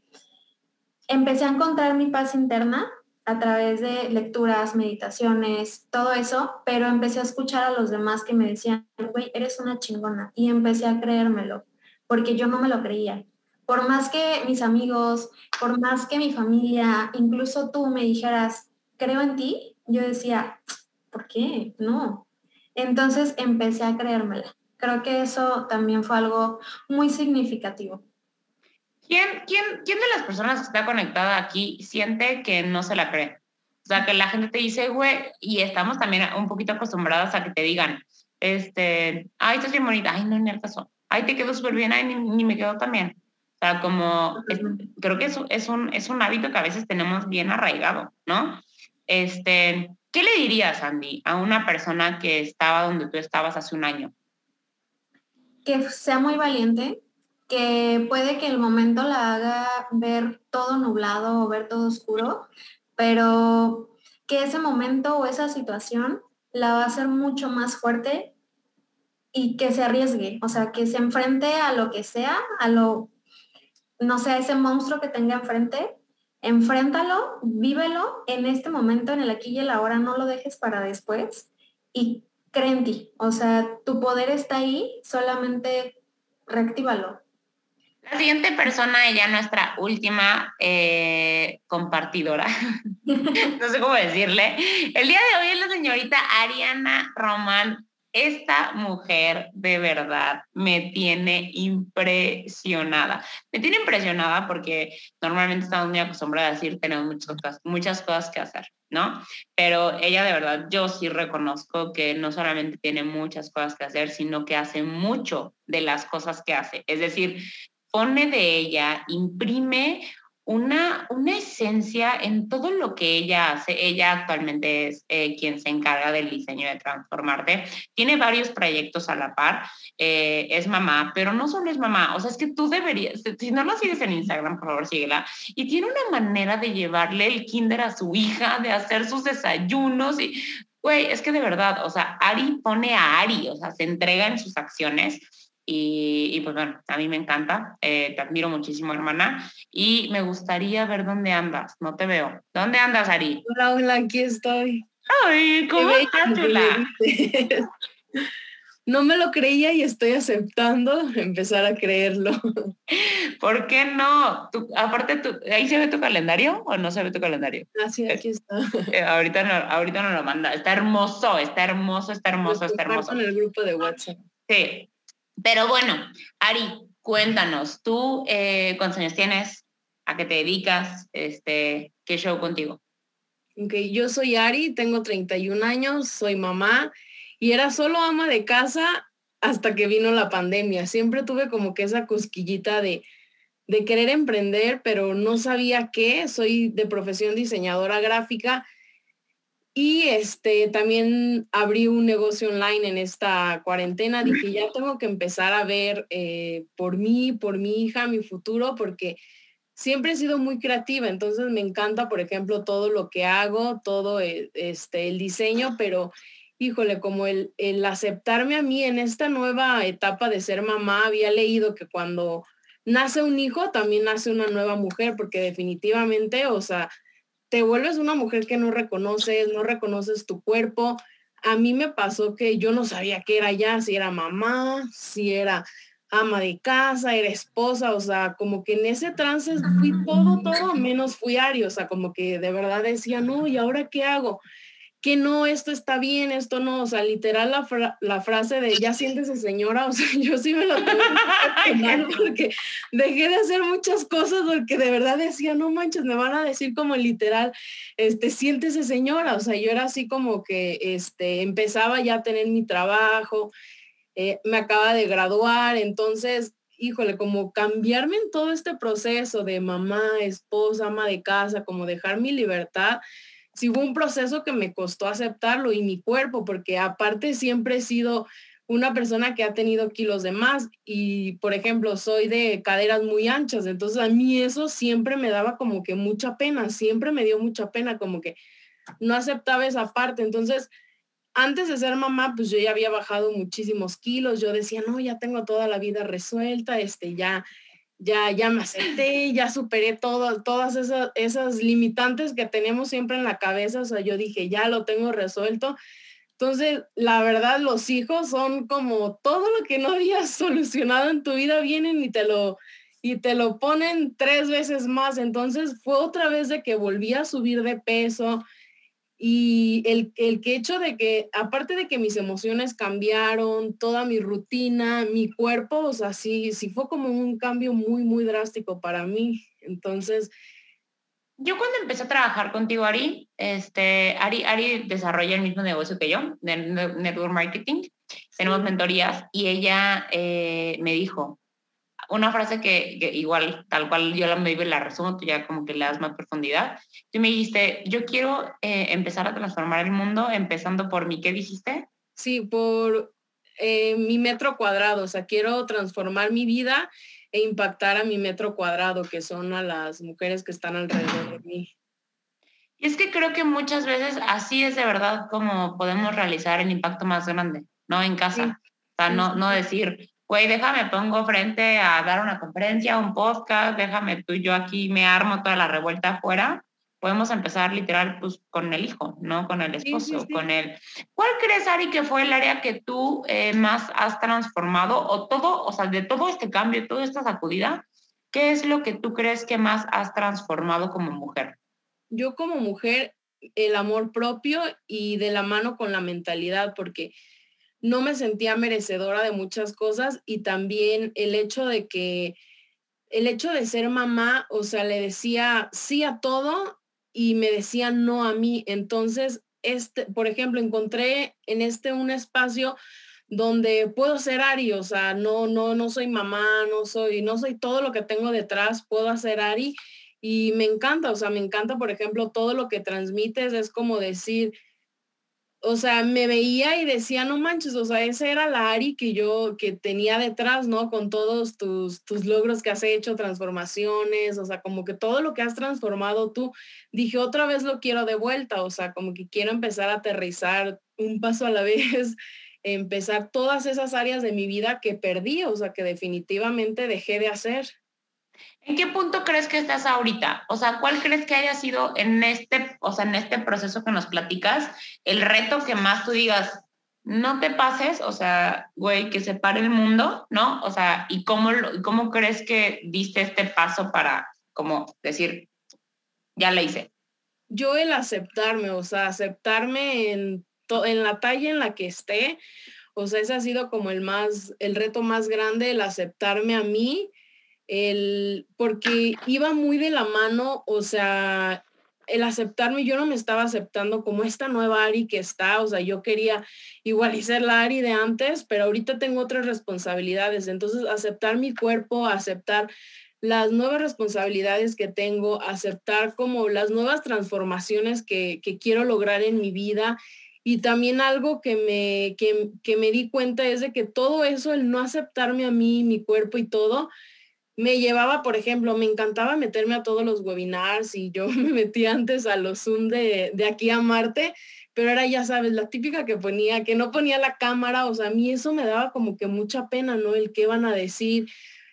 empecé a encontrar mi paz interna a través de lecturas, meditaciones, todo eso, pero empecé a escuchar a los demás que me decían, güey, eres una chingona. Y empecé a creérmelo, porque yo no me lo creía. Por más que mis amigos, por más que mi familia, incluso tú me dijeras, creo en ti, yo decía, ¿por qué? No. Entonces empecé a creérmela. Creo que eso también fue algo muy significativo. ¿Quién, quién, quién de las personas que está conectada aquí siente que no se la cree? O sea, que la gente te dice, güey, y estamos también un poquito acostumbradas a que te digan, este, ay, estás bien bonita, ay, no, ni el caso, ay, te quedó súper bien, ay, ni, me quedó tan bien. O sea, como, creo que eso es un, es un hábito que a veces tenemos bien arraigado, ¿no? Este, ¿qué le dirías, Andy, a una persona que estaba donde tú estabas hace un año? que sea muy valiente, que puede que el momento la haga ver todo nublado o ver todo oscuro, pero que ese momento o esa situación la va a hacer mucho más fuerte y que se arriesgue, o sea, que se enfrente a lo que sea, a lo, no sé, ese monstruo que tenga enfrente, enfréntalo, vívelo en este momento, en el aquí y el ahora, no lo dejes para después y cree en ti. O sea, tu poder está ahí, solamente reactívalo. La siguiente persona, ella nuestra última eh, compartidora, no sé cómo decirle. El día de hoy es la señorita Ariana Román esta mujer de verdad me tiene impresionada. Me tiene impresionada porque normalmente estamos muy acostumbrados a decir tenemos muchas cosas, muchas cosas que hacer, ¿no? Pero ella de verdad, yo sí reconozco que no solamente tiene muchas cosas que hacer, sino que hace mucho de las cosas que hace. Es decir, pone de ella, imprime una, una esencia en todo lo que ella hace. Ella actualmente es eh, quien se encarga del diseño de Transformarte. Tiene varios proyectos a la par. Eh, es mamá, pero no solo es mamá. O sea, es que tú deberías, si no la sigues en Instagram, por favor, síguela. Y tiene una manera de llevarle el kinder a su hija, de hacer sus desayunos y... Güey, es que de verdad, o sea, Ari pone a Ari, o sea, se entrega en sus acciones y, pues bueno, a mí me encanta, eh, te admiro muchísimo, hermana, y me gustaría ver dónde andas, no te veo. ¿Dónde andas, Ari? Hola, hola, aquí estoy. Ay, ¿cómo estás, chula? No me lo creía y estoy aceptando empezar a creerlo. ¿Por qué no? aparte, ¿ahí se ve tu calendario o no se ve tu calendario? Ah, sí, aquí está. Eh, ahorita, no, ahorita no lo manda. Está hermoso, está hermoso, está hermoso, está hermoso. En el grupo de WhatsApp. Sí, pero bueno, Ari, cuéntanos, ¿tú eh, cuántos años tienes? ¿A qué te dedicas? Este, ¿Qué show contigo? Ok, yo soy Ari, tengo 31 años, soy mamá y era solo ama de casa hasta que vino la pandemia. Siempre tuve como que esa cosquillita de, de querer emprender, pero no sabía qué. Soy de profesión diseñadora gráfica y este, también abrí un negocio online en esta cuarentena. Dije, ya tengo que empezar a ver eh, por mí, por mi hija, mi futuro, porque siempre he sido muy creativa. Entonces me encanta, por ejemplo, todo lo que hago, todo el, este, el diseño, pero híjole, como el, el aceptarme a mí en esta nueva etapa de ser mamá, había leído que cuando nace un hijo, también nace una nueva mujer, porque definitivamente, o sea, te vuelves una mujer que no reconoces, no reconoces tu cuerpo. A mí me pasó que yo no sabía qué era ya, si era mamá, si era ama de casa, era esposa, o sea, como que en ese trance fui todo, todo, menos fui Ari, o sea, como que de verdad decía, no, ¿y ahora qué hago? Que no, esto está bien, esto no, o sea, literal la, frase de ya siéntese señora, o sea, yo sí me lo tengo que porque dejé de hacer muchas cosas porque de verdad decía, no manches, me van a decir como literal, este, siéntese señora, o sea, yo era así como que, este, empezaba ya a tener mi trabajo, eh, me acaba de graduar, entonces, híjole, como cambiarme en todo este proceso de mamá, esposa, ama de casa, como dejar mi libertad, sí hubo un proceso que me costó aceptarlo y mi cuerpo, porque aparte siempre he sido una persona que ha tenido kilos de más y, por ejemplo, soy de caderas muy anchas, entonces a mí eso siempre me daba como que mucha pena, siempre me dio mucha pena, como que no aceptaba esa parte. Entonces, antes de ser mamá, pues yo ya había bajado muchísimos kilos, yo decía, no, ya tengo toda la vida resuelta, este, ya ya, ya me acepté, ya superé todo, todas esas, esas limitantes que tenemos siempre en la cabeza, o sea, yo dije, ya lo tengo resuelto. Entonces, la verdad, los hijos son como todo lo que no habías solucionado en tu vida, vienen y te lo, y te lo ponen tres veces más. Entonces, fue otra vez de que volví a subir de peso, y el, el que hecho de que, aparte de que mis emociones cambiaron, toda mi rutina, mi cuerpo, o sea, sí, sí fue como un cambio muy, muy drástico para mí. Entonces... Yo cuando empecé a trabajar contigo, Ari, este, Ari, Ari desarrolla el mismo negocio que yo, de Network Marketing. Tenemos mentorías y ella eh, me dijo, una frase que, igual, tal cual yo la me la resumo, tú ya como que le das más profundidad. Tú me dijiste, yo quiero eh, empezar a transformar el mundo empezando por mí. ¿Qué dijiste? Sí, por eh, mi metro cuadrado. O sea, quiero transformar mi vida e impactar a mi metro cuadrado, que son a las mujeres que están alrededor de mí. Y es que creo que muchas veces así es de verdad como podemos realizar el impacto más grande, ¿no? En casa. O sea, no, no decir, güey, déjame, pongo frente a dar una conferencia, un podcast, déjame tú, yo aquí me armo toda la revuelta afuera. Podemos empezar literal pues, con el hijo, ¿no? Con el esposo, con él. ¿Cuál crees, Ari, que fue el área que tú eh, más has transformado o todo, o sea, de todo este cambio, toda esta sacudida, qué es lo que tú crees que más has transformado como mujer? Yo como mujer, el amor propio y de la mano con la mentalidad, porque no me sentía merecedora de muchas cosas y también el hecho de que, el hecho de ser mamá, o sea, le decía sí a todo y me decía no a mí. Entonces, este, por ejemplo, encontré en este un espacio donde puedo ser Ari, o sea, no, no, no soy mamá, no soy, no soy todo lo que tengo detrás, puedo hacer Ari y me encanta, o sea, me encanta, por ejemplo, todo lo que transmites, es como decir, o sea, me veía y decía, no manches, o sea, esa era la Ari que yo, que tenía detrás, ¿no? Con todos tus, tus logros que has hecho, transformaciones, o sea, como que todo lo que has transformado tú, dije, otra vez lo quiero de vuelta, o sea, como que quiero empezar a aterrizar un paso a la vez, empezar todas esas áreas de mi vida que perdí, o sea, que definitivamente dejé de hacer. ¿En qué punto crees que estás ahorita? O sea, ¿cuál crees que haya sido en este, o sea, en este proceso que nos platicas, el reto que más tú digas, no te pases, o sea, güey, que se pare el mundo, ¿no? O sea, ¿y cómo, cómo crees que diste este paso para, como decir, ya le hice? Yo el aceptarme, o sea, aceptarme en, en la talla en la que esté, o sea, ese ha sido como el más, el reto más grande, el aceptarme a mí el, porque iba muy de la mano, o sea, el aceptarme, yo no me estaba aceptando como esta nueva Ari que está, o sea, yo quería igual ser la Ari de antes, pero ahorita tengo otras responsabilidades, entonces aceptar mi cuerpo, aceptar las nuevas responsabilidades que tengo, aceptar como las nuevas transformaciones que, que quiero lograr en mi vida. Y también algo que me, que, que me di cuenta es de que todo eso, el no aceptarme a mí, mi cuerpo y todo, me llevaba, por ejemplo, me encantaba meterme a todos los webinars y yo me metí antes a los Zoom de, de aquí a Marte, pero era, ya sabes, la típica que ponía, que no ponía la cámara, o sea, a mí eso me daba como que mucha pena, ¿no? El qué van a decir,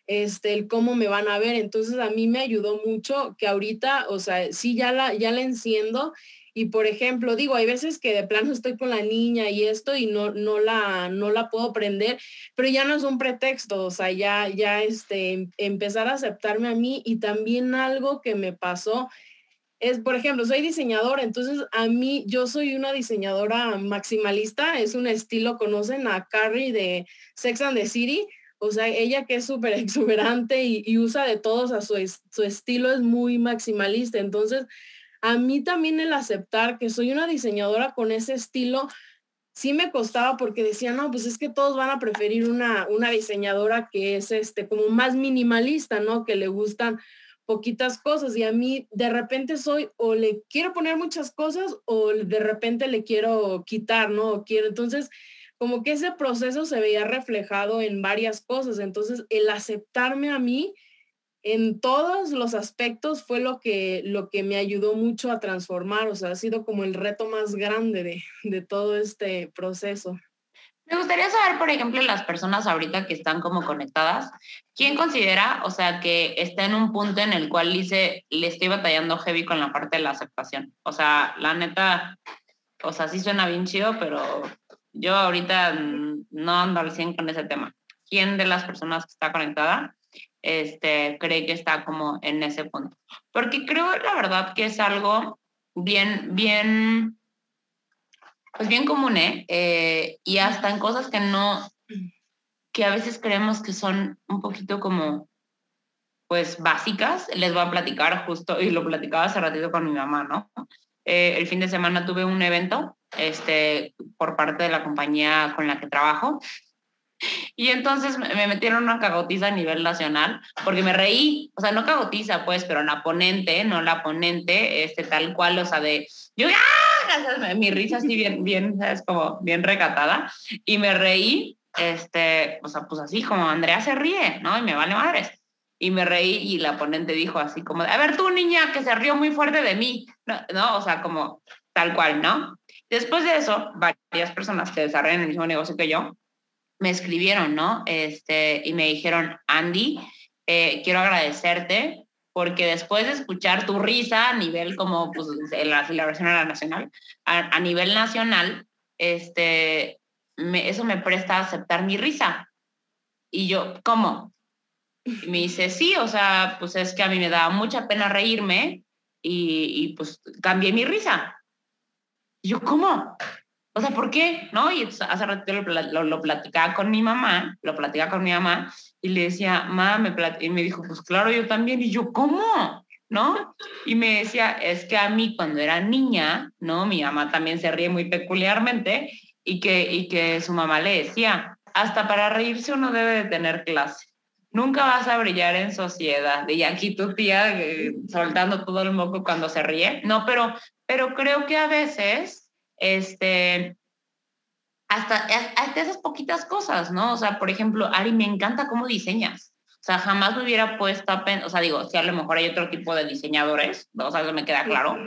este, el cómo me van a ver. Entonces a mí me ayudó mucho que ahorita, o sea, sí ya la, ya la enciendo y por ejemplo, digo, hay veces que de plano estoy con la niña y esto y no, no, la, no la puedo prender, pero ya no es un pretexto, o sea, ya, ya este, em, empezar a aceptarme a mí y también algo que me pasó es, por ejemplo, soy diseñadora, entonces a mí yo soy una diseñadora maximalista, es un estilo, conocen a Carrie de Sex and the City, o sea, ella que es súper exuberante y, usa de todos, a su, su estilo es muy maximalista, entonces a mí también el aceptar que soy una diseñadora con ese estilo, sí me costaba porque decía, no, pues es que todos van a preferir una, una diseñadora que es este, como más minimalista, ¿no? Que le gustan poquitas cosas y a mí de repente soy o le quiero poner muchas cosas o de repente le quiero quitar, ¿no? quiero, entonces, como que ese proceso se veía reflejado en varias cosas. Entonces, el aceptarme a mí en todos los aspectos fue lo que, lo que me ayudó mucho a transformar, o sea, ha sido como el reto más grande de, de todo este proceso. Me gustaría saber, por ejemplo, las personas ahorita que están como conectadas, ¿quién considera, o sea, que está en un punto en el cual dice, le estoy batallando heavy con la parte de la aceptación? O sea, la neta, o sea, sí suena bien chido, pero yo ahorita no ando al 100 con ese tema. ¿Quién de las personas que está conectada este, cree que está como en ese punto. Porque creo, la verdad, que es algo bien, bien, pues bien común, ¿eh? ¿eh? Y hasta en cosas que no, que a veces creemos que son un poquito como, pues básicas, les voy a platicar justo, y lo platicaba hace ratito con mi mamá, ¿no? Eh, el fin de semana tuve un evento este, por parte de la compañía con la que trabajo y entonces me metieron una cagotiza a nivel nacional porque me reí, o sea, no cagotiza pues, pero la ponente, no la ponente, este tal cual, o sea, de yo, ¡ah! mi risa así bien, bien, es como bien recatada y me reí, este, o sea, pues así como Andrea se ríe, ¿no? Y me vale madres. Y me reí y la ponente dijo así como, a ver tú niña que se rió muy fuerte de mí, ¿no? ¿no? O sea, como tal cual, ¿no? Después de eso, varias personas que desarrollan el mismo negocio que yo, me escribieron, ¿no? Este, y me dijeron, Andy, eh, quiero agradecerte porque después de escuchar tu risa a nivel como pues, la celebración a la nacional, a, nivel nacional, este, eso me presta a aceptar mi risa. Y yo, ¿cómo? Y me dice, sí, o sea, pues es que a mí me daba mucha pena reírme y, y pues cambié mi risa. Y yo, ¿cómo? O sea, ¿por qué? ¿No? Y hace rato lo, platicaba con mi mamá, lo platicaba con mi mamá y le decía, mamá, me y me dijo, pues claro, yo también. Y yo, ¿cómo? ¿No? Y me decía, es que a mí cuando era niña, ¿no? Mi mamá también se ríe muy peculiarmente y que, y que su mamá le decía, hasta para reírse uno debe de tener clase. Nunca vas a brillar en sociedad. Y aquí tu tía eh, soltando todo el moco cuando se ríe. No, pero, pero creo que a veces este, hasta, hasta esas poquitas cosas, ¿no? O sea, por ejemplo, Ari, me encanta cómo diseñas. O sea, jamás me hubiera puesto a pensar, o sea, digo, si a lo mejor hay otro tipo de diseñadores, o sea, eso me queda claro,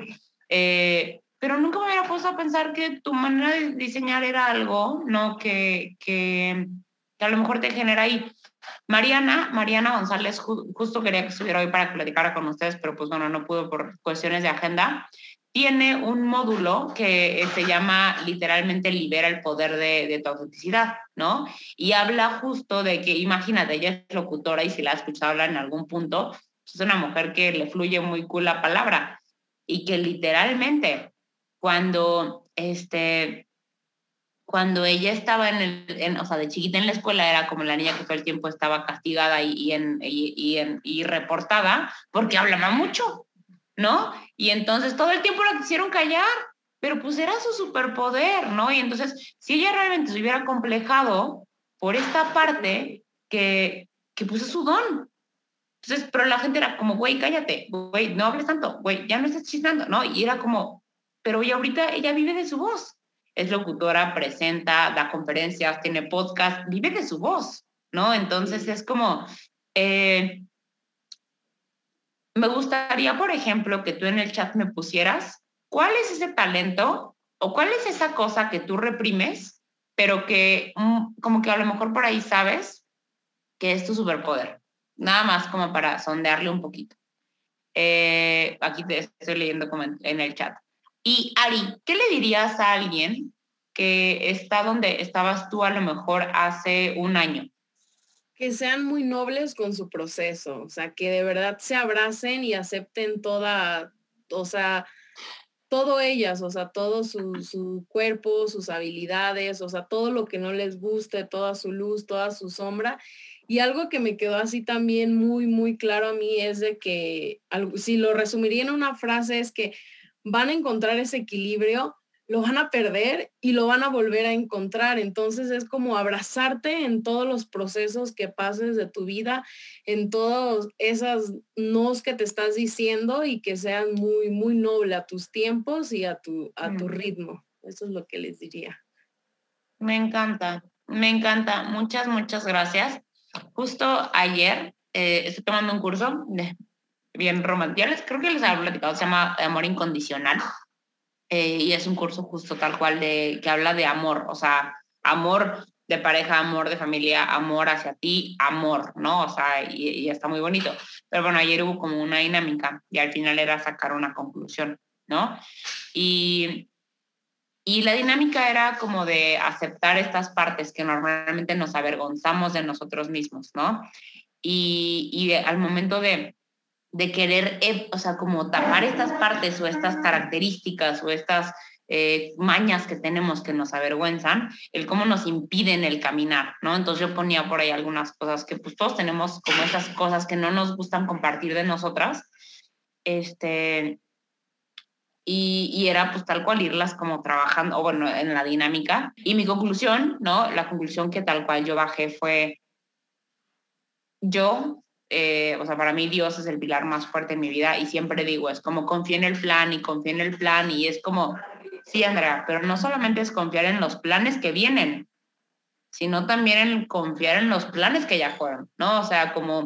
eh, pero nunca me hubiera puesto a pensar que tu manera de diseñar era algo, ¿no? Que, que, a lo mejor te genera ahí. Mariana, Mariana González, justo quería que estuviera hoy para platicar con ustedes, pero pues bueno, no pudo por cuestiones de agenda tiene un módulo que eh, se llama literalmente Libera el poder de, tu autenticidad, ¿no? Y habla justo de que, imagínate, ella es locutora y si la has escuchado hablar en algún punto, es una mujer que le fluye muy cool la palabra y que literalmente cuando, este, cuando ella estaba en el, o sea, de chiquita en la escuela era como la niña que todo el tiempo estaba castigada y, y, en, y reportada porque hablaba mucho, ¿no? Y entonces todo el tiempo la quisieron callar, pero pues era su superpoder, ¿no? Y entonces, si ella realmente se hubiera complejado por esta parte, que, que pues es su don, Entonces, pero la gente era como, güey, cállate, güey, no hables tanto, güey, ya no estás chistando, ¿no? Y era como, pero y ahorita ella vive de su voz. Es locutora, presenta, da conferencias, tiene podcast, vive de su voz, ¿no? Entonces es como, eh, me gustaría, por ejemplo, que tú en el chat me pusieras cuál es ese talento o cuál es esa cosa que tú reprimes, pero que mm, como que a lo mejor por ahí sabes que es tu superpoder. Nada más como para sondearle un poquito. Eh, aquí te estoy leyendo en el chat. Y Ari, ¿qué le dirías a alguien que está donde estabas tú a lo mejor hace un año? Que sean muy nobles con su proceso, o sea, que de verdad se abracen y acepten toda, o sea, todo ellas, o sea, todo su, su, cuerpo, sus habilidades, o sea, todo lo que no les guste, toda su luz, toda su sombra. Y algo que me quedó así también muy, muy claro a mí es de que, si lo resumiría en una frase, es que van a encontrar ese equilibrio, lo van a perder y lo van a volver a encontrar. Entonces es como abrazarte en todos los procesos que pases de tu vida, en todos esas nos que te estás diciendo y que sean muy, muy noble a tus tiempos y a tu, a tu ritmo. Eso es lo que les diría. Me encanta, me encanta. Muchas, muchas gracias. Justo ayer eh, estoy tomando un curso de bien romántico. Creo que les había platicado, se llama Amor Incondicional. Eh, y es un curso justo tal cual de, que habla de amor, o sea, amor de pareja, amor de familia, amor hacia ti, amor, ¿no? O sea, y, y, está muy bonito. Pero bueno, ayer hubo como una dinámica y al final era sacar una conclusión, ¿no? Y, y la dinámica era como de aceptar estas partes que normalmente nos avergonzamos de nosotros mismos, ¿no? Y, y al momento de, de querer, eh, o sea, como tapar estas partes o estas características o estas eh, mañas que tenemos que nos avergüenzan, el cómo nos impiden el caminar, ¿no? Entonces yo ponía por ahí algunas cosas que pues todos tenemos como esas cosas que no nos gustan compartir de nosotras, este, y, y, era pues tal cual irlas como trabajando, o bueno, en la dinámica. Y mi conclusión, ¿no? La conclusión que tal cual yo bajé fue, yo eh, o sea, para mí Dios es el pilar más fuerte en mi vida y siempre digo, es como confía en el plan y confía en el plan y es como, sí, Andrea, pero no solamente es confiar en los planes que vienen, sino también en confiar en los planes que ya fueron, ¿no? O sea, como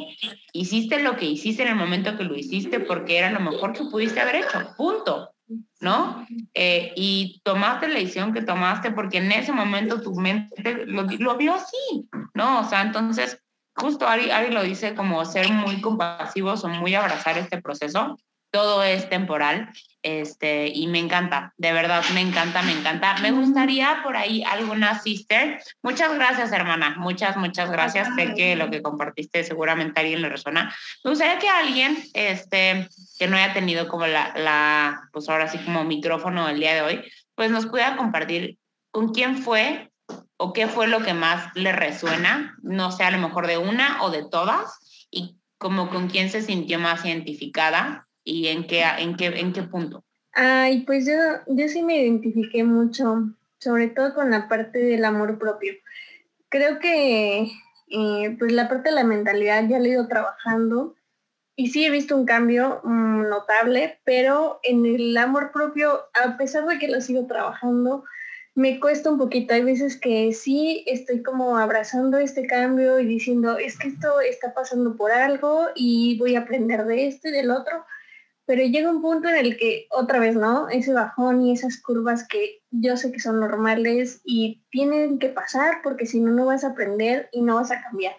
hiciste lo que hiciste en el momento que lo hiciste porque era lo mejor que pudiste haber hecho, punto, ¿no? Eh, y tomaste la decisión que tomaste porque en ese momento tu mente lo, lo vio así, ¿no? O sea, entonces justo Ari, Ari lo dice como ser muy compasivos o muy abrazar este proceso. Todo es temporal este, y me encanta, de verdad, me encanta, me encanta. Me gustaría por ahí alguna sister. Muchas gracias, hermana, muchas, muchas gracias. Sé que lo que compartiste seguramente a alguien le resuena. Me gustaría que alguien este, que no haya tenido como la, la, pues ahora sí como micrófono el día de hoy, pues nos pueda compartir con quién fue o qué fue lo que más le resuena, no sé, a lo mejor de una o de todas, y como con quién se sintió más identificada y en qué, en qué, en qué punto. Ay, pues yo, yo sí me identifiqué mucho, sobre todo con la parte del amor propio. Creo que eh, pues la parte de la mentalidad ya la he ido trabajando y sí he visto un cambio mm, notable, pero en el amor propio, a pesar de que lo sigo trabajando, me cuesta un poquito. Hay veces que sí estoy como abrazando este cambio y diciendo, es que esto está pasando por algo y voy a aprender de esto y del otro. Pero llega un punto en el que otra vez, ¿no? Ese bajón y esas curvas que yo sé que son normales y tienen que pasar porque si no, no vas a aprender y no vas a cambiar.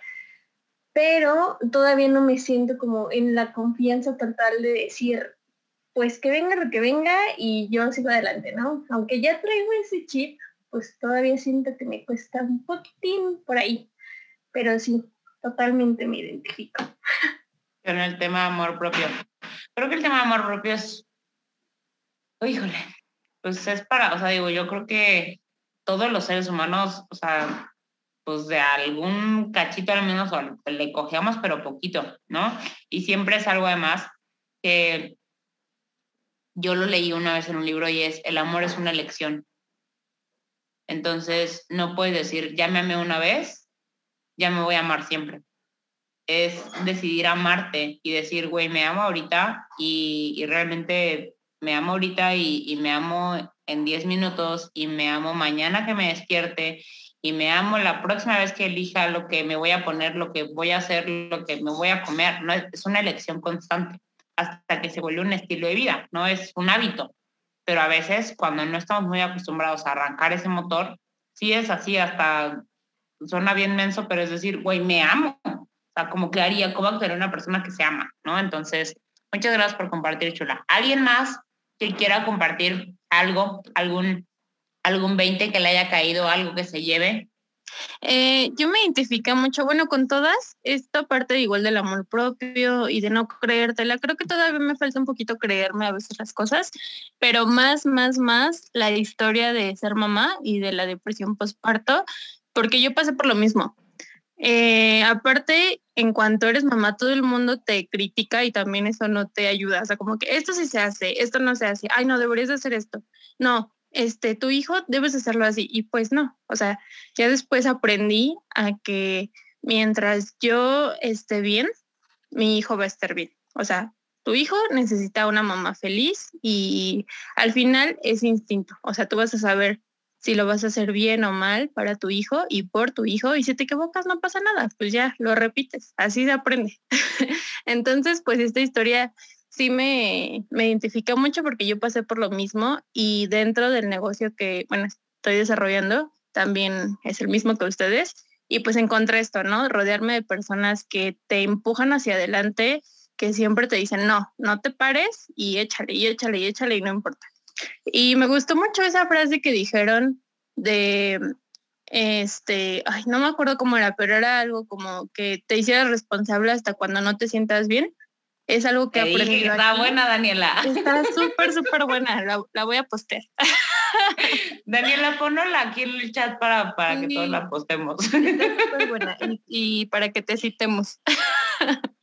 Pero todavía no me siento como en la confianza total de decir, pues que venga lo que venga y yo sigo adelante, ¿no? Aunque ya traigo ese chip, pues todavía siento que me cuesta un poquitín por ahí, pero sí, totalmente me identifico. En el tema de amor propio. Creo que el tema de amor propio es, híjole, pues es para, o sea, digo, yo creo que todos los seres humanos, o sea, pues de algún cachito al menos le cogemos, pero poquito, ¿no? Y siempre es algo además que yo lo leí una vez en un libro y es, el amor es una elección. Entonces, no puedes decir, ya me amé una vez, ya me voy a amar siempre. es decidir amarte y decir, güey, me amo ahorita y, realmente me amo ahorita y, me amo en 10 minutos y me amo mañana que me despierte y me amo la próxima vez que elija lo que me voy a poner, lo que voy a hacer, lo que me voy a comer. No es una elección constante hasta que se vuelve un estilo de vida, no es un hábito. Pero a veces cuando no estamos muy acostumbrados a arrancar ese motor, sí es así, hasta suena bien menso, pero es decir, güey, me amo. O sea, como que haría, ¿cómo actuaría una persona que se ama? ¿No? Entonces, muchas gracias por compartir, Chula. ¿Alguien más que quiera compartir algo, algún, algún 20 que le haya caído, algo que se lleve? Eh, yo me identifico mucho, bueno, con todas, esta parte igual del amor propio y de no creértela. Creo que todavía me falta un poquito creerme a veces las cosas, pero más, más, más la historia de ser mamá y de la depresión postparto, porque yo pasé por lo mismo. Eh, aparte, en cuanto eres mamá, todo el mundo te critica y también eso no te ayuda. O sea, como que esto sí se hace, esto no se hace. Ay, no, deberías de hacer esto. No, este, tu hijo debes hacerlo así. Y pues no, o sea, ya después aprendí a que mientras yo esté bien, mi hijo va a estar bien. O sea, tu hijo necesita una mamá feliz y al final es instinto. O sea, tú vas a saber si lo vas a hacer bien o mal para tu hijo y por tu hijo. Y si te equivocas, no pasa nada, pues ya lo repites, así se aprende. Entonces, pues esta historia sí me, me identifica mucho porque yo pasé por lo mismo y dentro del negocio que, bueno, estoy desarrollando, también es el mismo que ustedes. Y pues encontré esto, ¿no? Rodearme de personas que te empujan hacia adelante, que siempre te dicen, no, no te pares y échale, y échale, y échale, y no importa. Y me gustó mucho esa frase que dijeron de, este, ay, no me acuerdo cómo era, pero era algo como que te hicieras responsable hasta cuando no te sientas bien. Es algo que aprendí. Está buena, Daniela. Está súper, súper buena. La, voy a postear. Daniela, ponla aquí en el chat para, para que todos la postemos. Está súper buena. Y, para que te citemos.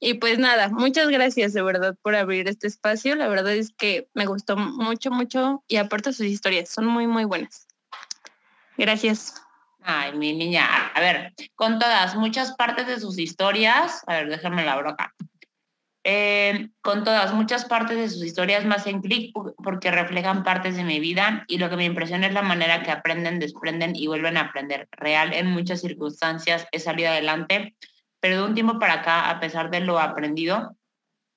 Y pues nada, muchas gracias de verdad por abrir este espacio. La verdad es que me gustó mucho, mucho y aparte sus historias son muy, muy buenas. Gracias. Ay, mi niña. A ver, con todas, muchas partes de sus historias. A ver, déjame la broca. Eh, con todas, muchas partes de sus historias más en clic porque reflejan partes de mi vida y lo que me impresiona es la manera que aprenden, desprenden y vuelven a aprender. Real, en muchas circunstancias he salido adelante, pero de un tiempo para acá, a pesar de lo aprendido,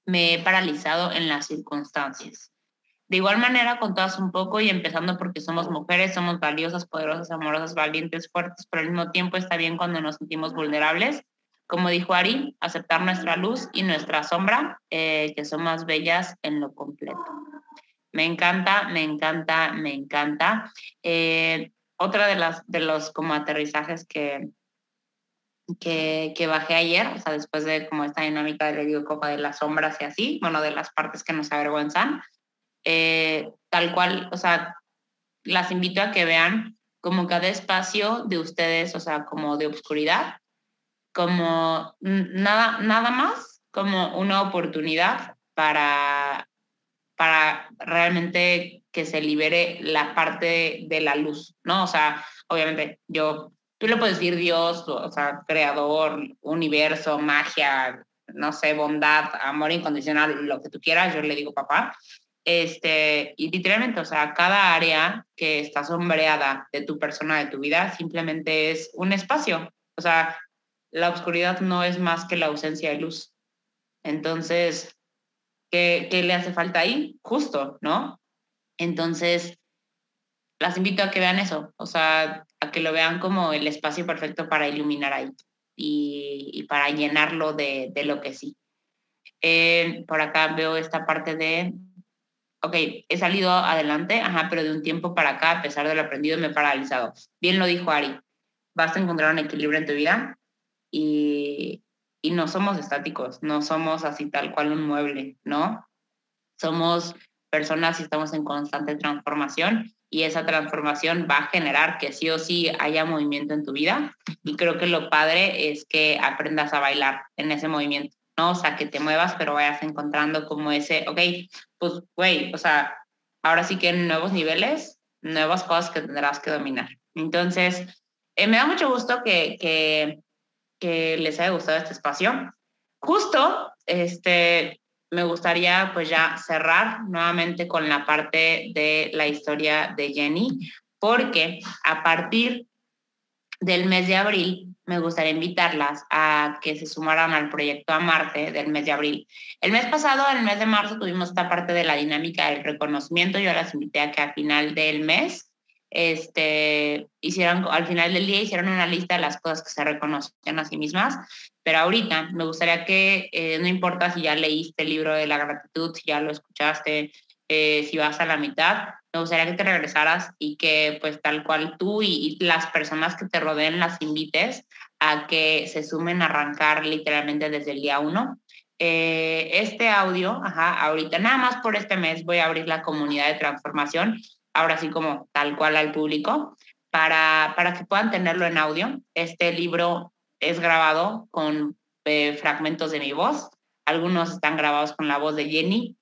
me he paralizado en las circunstancias. De igual manera, con todas un poco y empezando porque somos mujeres, somos valiosas, poderosas, amorosas, valientes, fuertes, pero al mismo tiempo está bien cuando nos sentimos vulnerables como dijo Ari, aceptar nuestra luz y nuestra sombra, eh, que son más bellas en lo completo. Me encanta, me encanta, me encanta. Eh, otra de las de los como aterrizajes que, que, bajé ayer, o sea, después de como esta dinámica del digo copa de las sombras y así, bueno, de las partes que nos avergüenzan, eh, tal cual, o sea, las invito a que vean como cada espacio de ustedes, o sea, como de oscuridad, como nada, nada más, como una oportunidad para, para realmente que se libere la parte de la luz, ¿no? O sea, obviamente yo, tú le puedes decir Dios, o sea, creador, universo, magia, no sé, bondad, amor incondicional, lo que tú quieras, yo le digo papá. Este, y literalmente, o sea, cada área que está sombreada de tu persona, de tu vida, simplemente es un espacio. O sea, la oscuridad no es más que la ausencia de luz. Entonces, ¿qué, le hace falta ahí? Justo, ¿no? Entonces, las invito a que vean eso, o sea, a que lo vean como el espacio perfecto para iluminar ahí y, para llenarlo de, lo que sí. Eh, por acá veo esta parte de, ok, he salido adelante, ajá, pero de un tiempo para acá, a pesar de lo aprendido, me he paralizado. Bien lo dijo Ari, vas a encontrar un equilibrio en tu vida y, no somos estáticos, no somos así tal cual un mueble, ¿no? Somos personas y estamos en constante transformación y esa transformación va a generar que sí o sí haya movimiento en tu vida y creo que lo padre es que aprendas a bailar en ese movimiento, ¿no? O sea, que te muevas pero vayas encontrando como ese, ok, pues güey, o sea, ahora sí que en nuevos niveles, nuevas cosas que tendrás que dominar. Entonces, eh, me da mucho gusto que, que que les haya gustado este espacio. Justo, este, me gustaría pues ya cerrar nuevamente con la parte de la historia de Jenny, porque a partir del mes de abril me gustaría invitarlas a que se sumaran al proyecto a Marte del mes de abril. El mes pasado, el mes de marzo, tuvimos esta parte de la dinámica del reconocimiento. Yo las invité a que a final del mes este, hicieron, al final del día hicieron una lista de las cosas que se reconocían a sí mismas, pero ahorita me gustaría que, eh, no importa si ya leíste el libro de la gratitud, si ya lo escuchaste, eh, si vas a la mitad, me gustaría que te regresaras y que pues tal cual tú y, las personas que te rodeen las invites a que se sumen a arrancar literalmente desde el día uno. Eh, este audio, ajá, ahorita nada más por este mes voy a abrir la comunidad de transformación ahora sí como tal cual al público, para, para que puedan tenerlo en audio. Este libro es grabado con eh, fragmentos de mi voz. Algunos están grabados con la voz de Jenny,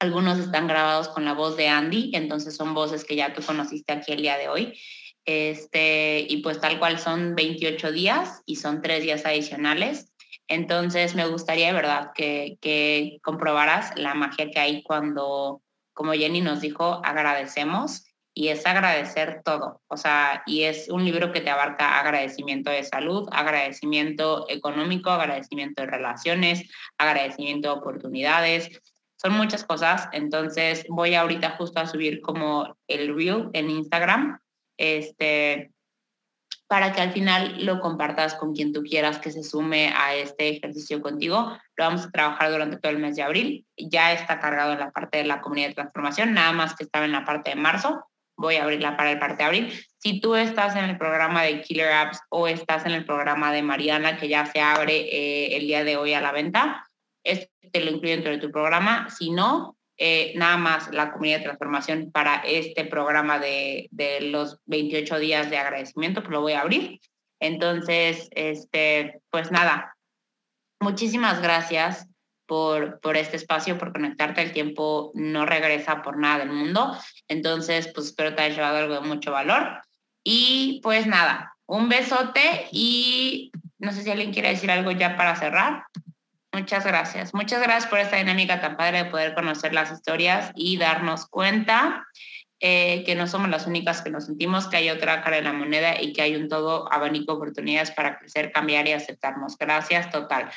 algunos están grabados con la voz de Andy, entonces son voces que ya tú conociste aquí el día de hoy. Este, y pues tal cual son 28 días y son tres días adicionales. Entonces me gustaría de verdad que, que comprobaras la magia que hay cuando como Jenny nos dijo, agradecemos y es agradecer todo. O sea, y es un libro que te abarca agradecimiento de salud, agradecimiento económico, agradecimiento de relaciones, agradecimiento de oportunidades. Son muchas cosas. Entonces voy ahorita justo a subir como el reel en Instagram. Este, para que al final lo compartas con quien tú quieras que se sume a este ejercicio contigo. Lo vamos a trabajar durante todo el mes de abril. Ya está cargado en la parte de la comunidad de transformación, nada más que estaba en la parte de marzo. Voy a abrirla para el parte de abril. Si tú estás en el programa de Killer Apps o estás en el programa de Mariana, que ya se abre eh, el día de hoy a la venta, este te lo incluyo dentro de tu programa. Si no, eh, nada más la comunidad de transformación para este programa de, los 28 días de agradecimiento, pues lo voy a abrir. Entonces, este, pues nada, muchísimas gracias por, por este espacio, por conectarte. El tiempo no regresa por nada del mundo. Entonces, pues espero te haya llevado algo de mucho valor. Y pues nada, un besote y no sé si alguien quiere decir algo ya para cerrar. Muchas gracias. Muchas gracias por esta dinámica tan padre de poder conocer las historias y darnos cuenta eh, que no somos las únicas que nos sentimos, que hay otra cara de la moneda y que hay un todo abanico de oportunidades para crecer, cambiar y aceptarnos. Gracias, total.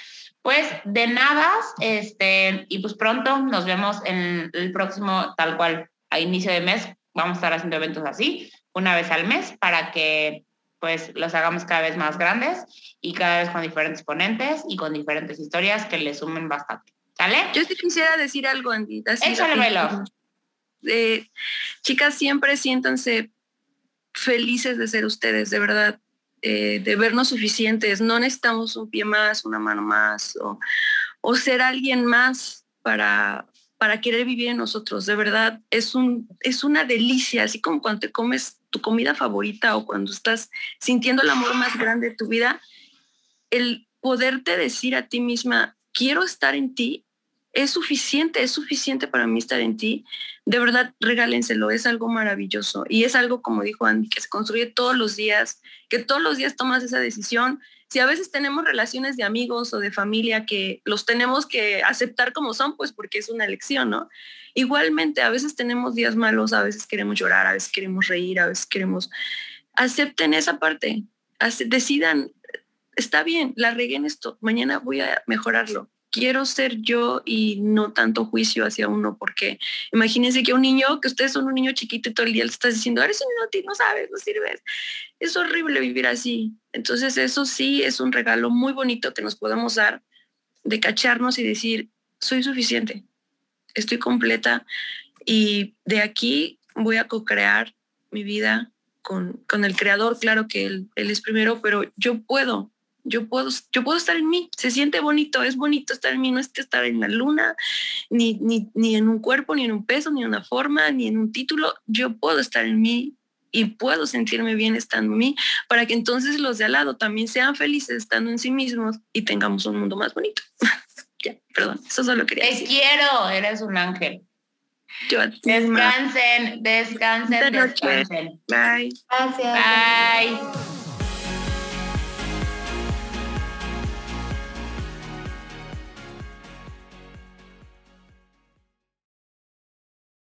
Pues de nada, este, y pues pronto nos vemos en el próximo, tal cual, a inicio de mes. Vamos a estar haciendo eventos así, una vez al mes, para que pues los hagamos cada vez más grandes y cada vez con diferentes ponentes y con diferentes historias que le sumen bastante. ¿Sale? Yo sí quisiera decir algo, Andy. Échale, eh, chicas, siempre siéntanse felices de ser ustedes, de verdad, eh, de vernos suficientes. No necesitamos un pie más, una mano más o, o ser alguien más para, para querer vivir en nosotros. De verdad, es, un, es una delicia, así como cuando te comes tu comida favorita o cuando estás sintiendo el amor más grande de tu vida, el poderte decir a ti misma, quiero estar en ti, es suficiente, es suficiente para mí estar en ti. De verdad, regálenselo, es algo maravilloso. Y es algo, como dijo Andy, que se construye todos los días, que todos los días tomas esa decisión. Si a veces tenemos relaciones de amigos o de familia que los tenemos que aceptar como son, pues porque es una elección, ¿no? Igualmente, a veces tenemos días malos, a veces queremos llorar, a veces queremos reír, a veces queremos... Acepten esa parte, decidan, está bien, la regué en esto, mañana voy a mejorarlo. Quiero ser yo y no tanto juicio hacia uno, porque imagínense que un niño, que ustedes son un niño chiquito y todo el día le estás diciendo, eres un inútil, no sabes, no sirves. Es horrible vivir así. Entonces eso sí es un regalo muy bonito que nos podemos dar de cacharnos y decir, soy suficiente, estoy completa y de aquí voy a co-crear mi vida con, el creador, claro que él, él, es primero, pero yo puedo, yo puedo, yo puedo estar en mí, se siente bonito, es bonito estar en mí, no es que estar en la luna, ni, ni, ni en un cuerpo, ni en un peso, ni en una forma, ni en un título, yo puedo estar en mí y puedo sentirme bien estando en mí, para que entonces los de al lado también sean felices estando en sí mismos y tengamos un mundo más bonito. perdón, eso solo quería Te quiero, eres un ángel. descansen, descansen, descansen. Bye. Gracias. Bye.